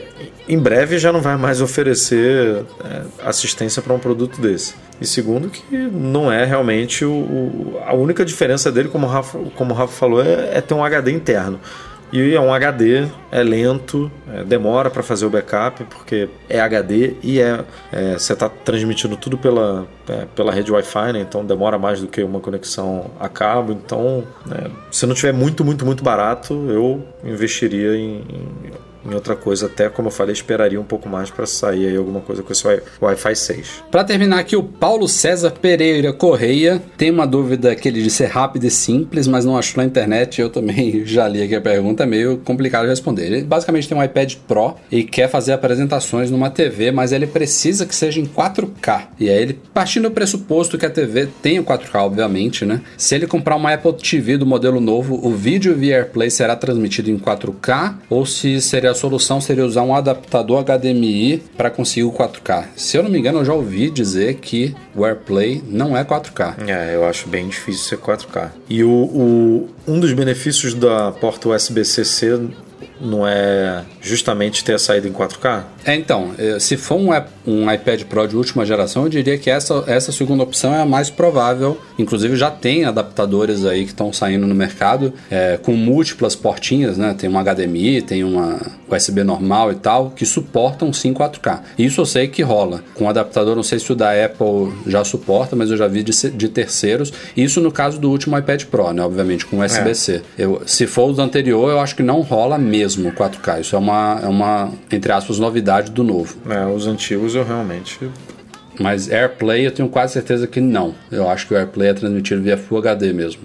em breve já não vai mais oferecer é, assistência para um produto desse. E segundo que não é realmente o, o- a única diferença dele, como o Rafa, como o Rafa falou, é, é ter um HD interno. E é um HD, é lento, é, demora para fazer o backup, porque é HD e é, é, você está transmitindo tudo pela, é, pela rede Wi-Fi, né? então demora mais do que uma conexão a cabo. Então, né, se não tiver muito, muito, muito barato, eu investiria em, em em outra coisa, até como eu falei, esperaria um pouco mais para sair aí alguma coisa com esse Wi- Wi-Fi 6. Para terminar aqui, o Paulo César Pereira Correia tem uma dúvida que ele disse ser rápida e simples, mas não achou na internet. Eu também já li aqui a pergunta, é meio complicado de responder. Ele basicamente tem um iPad Pro e quer fazer apresentações numa TV, mas ele precisa que seja em 4K. E aí ele, partindo do pressuposto que a TV tenha 4K, obviamente, né? Se ele comprar uma Apple TV do modelo novo, o vídeo via AirPlay será transmitido em 4K ou se seria a solução seria usar um adaptador HDMI para conseguir o 4K. Se eu não me engano, eu já ouvi dizer que o AirPlay não é 4K. É, eu acho bem difícil ser 4K. E o, o- um dos benefícios da porta USB-C não é justamente ter saído em 4K? É, então, eh, se for um, um iPad Pro de última geração, eu diria que essa, essa segunda opção é a mais provável. Inclusive já tem adaptadores aí que estão saindo no mercado é, com múltiplas portinhas, né? Tem uma HDMI, tem uma USB normal e tal, que suportam sim 4K. Isso eu sei que rola. Com adaptador, não sei se o da Apple já suporta, mas eu já vi de, de terceiros. Isso no caso do último iPad Pro, né? Obviamente, com USB-C. É. Eu, se for o do anterior, eu acho que não rola mesmo 4K. Isso é uma, é uma entre aspas, novidade do novo. É, os antigos eu realmente mas AirPlay eu tenho quase certeza que não. Eu acho que o AirPlay é transmitido via Full HD mesmo.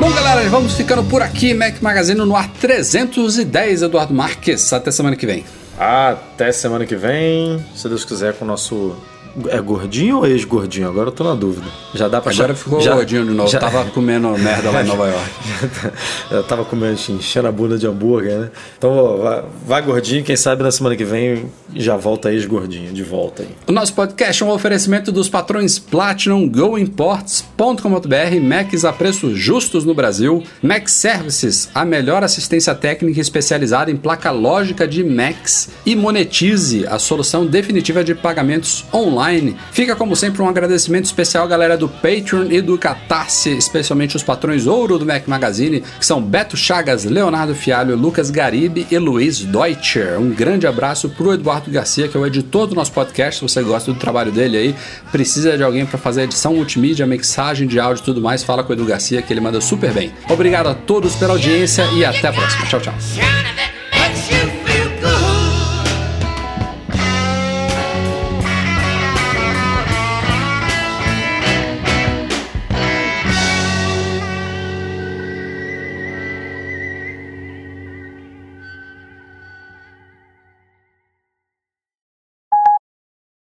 Bom, galera, vamos ficando por aqui. Mac Magazine no ar 310, Eduardo Marques. Até semana que vem. Até semana que vem, se Deus quiser, com o nosso é gordinho ou ex-gordinho? Agora eu tô na dúvida. Já dá pra Agora ficou já, gordinho de novo. Já... Tava comendo merda lá em Nova York. eu tava comendo, enchendo a bunda de hambúrguer, né? Então vai, vai, gordinho, quem sabe na semana que vem já volta ex-gordinho, de volta aí. O nosso podcast é um oferecimento dos patrões Platinum, GoImports.com.br, Macs a preços justos no Brasil, Mac Services, a melhor assistência técnica especializada em placa lógica de Macs e Monetize, a solução definitiva de pagamentos online online. Fica como sempre um agradecimento especial galera do Patreon e do Catarse, especialmente os patrões ouro do Mac Magazine, que são Beto Chagas, Leonardo Fialho, Lucas Garibe e Luiz Deutscher. Um grande abraço pro Eduardo Garcia, que é o editor do nosso podcast. Se você gosta do trabalho dele aí, precisa de alguém para fazer edição multimídia, mixagem de áudio e tudo mais, fala com o Edu Garcia que ele manda super bem. Obrigado a todos pela audiência e até a próxima. Tchau, tchau.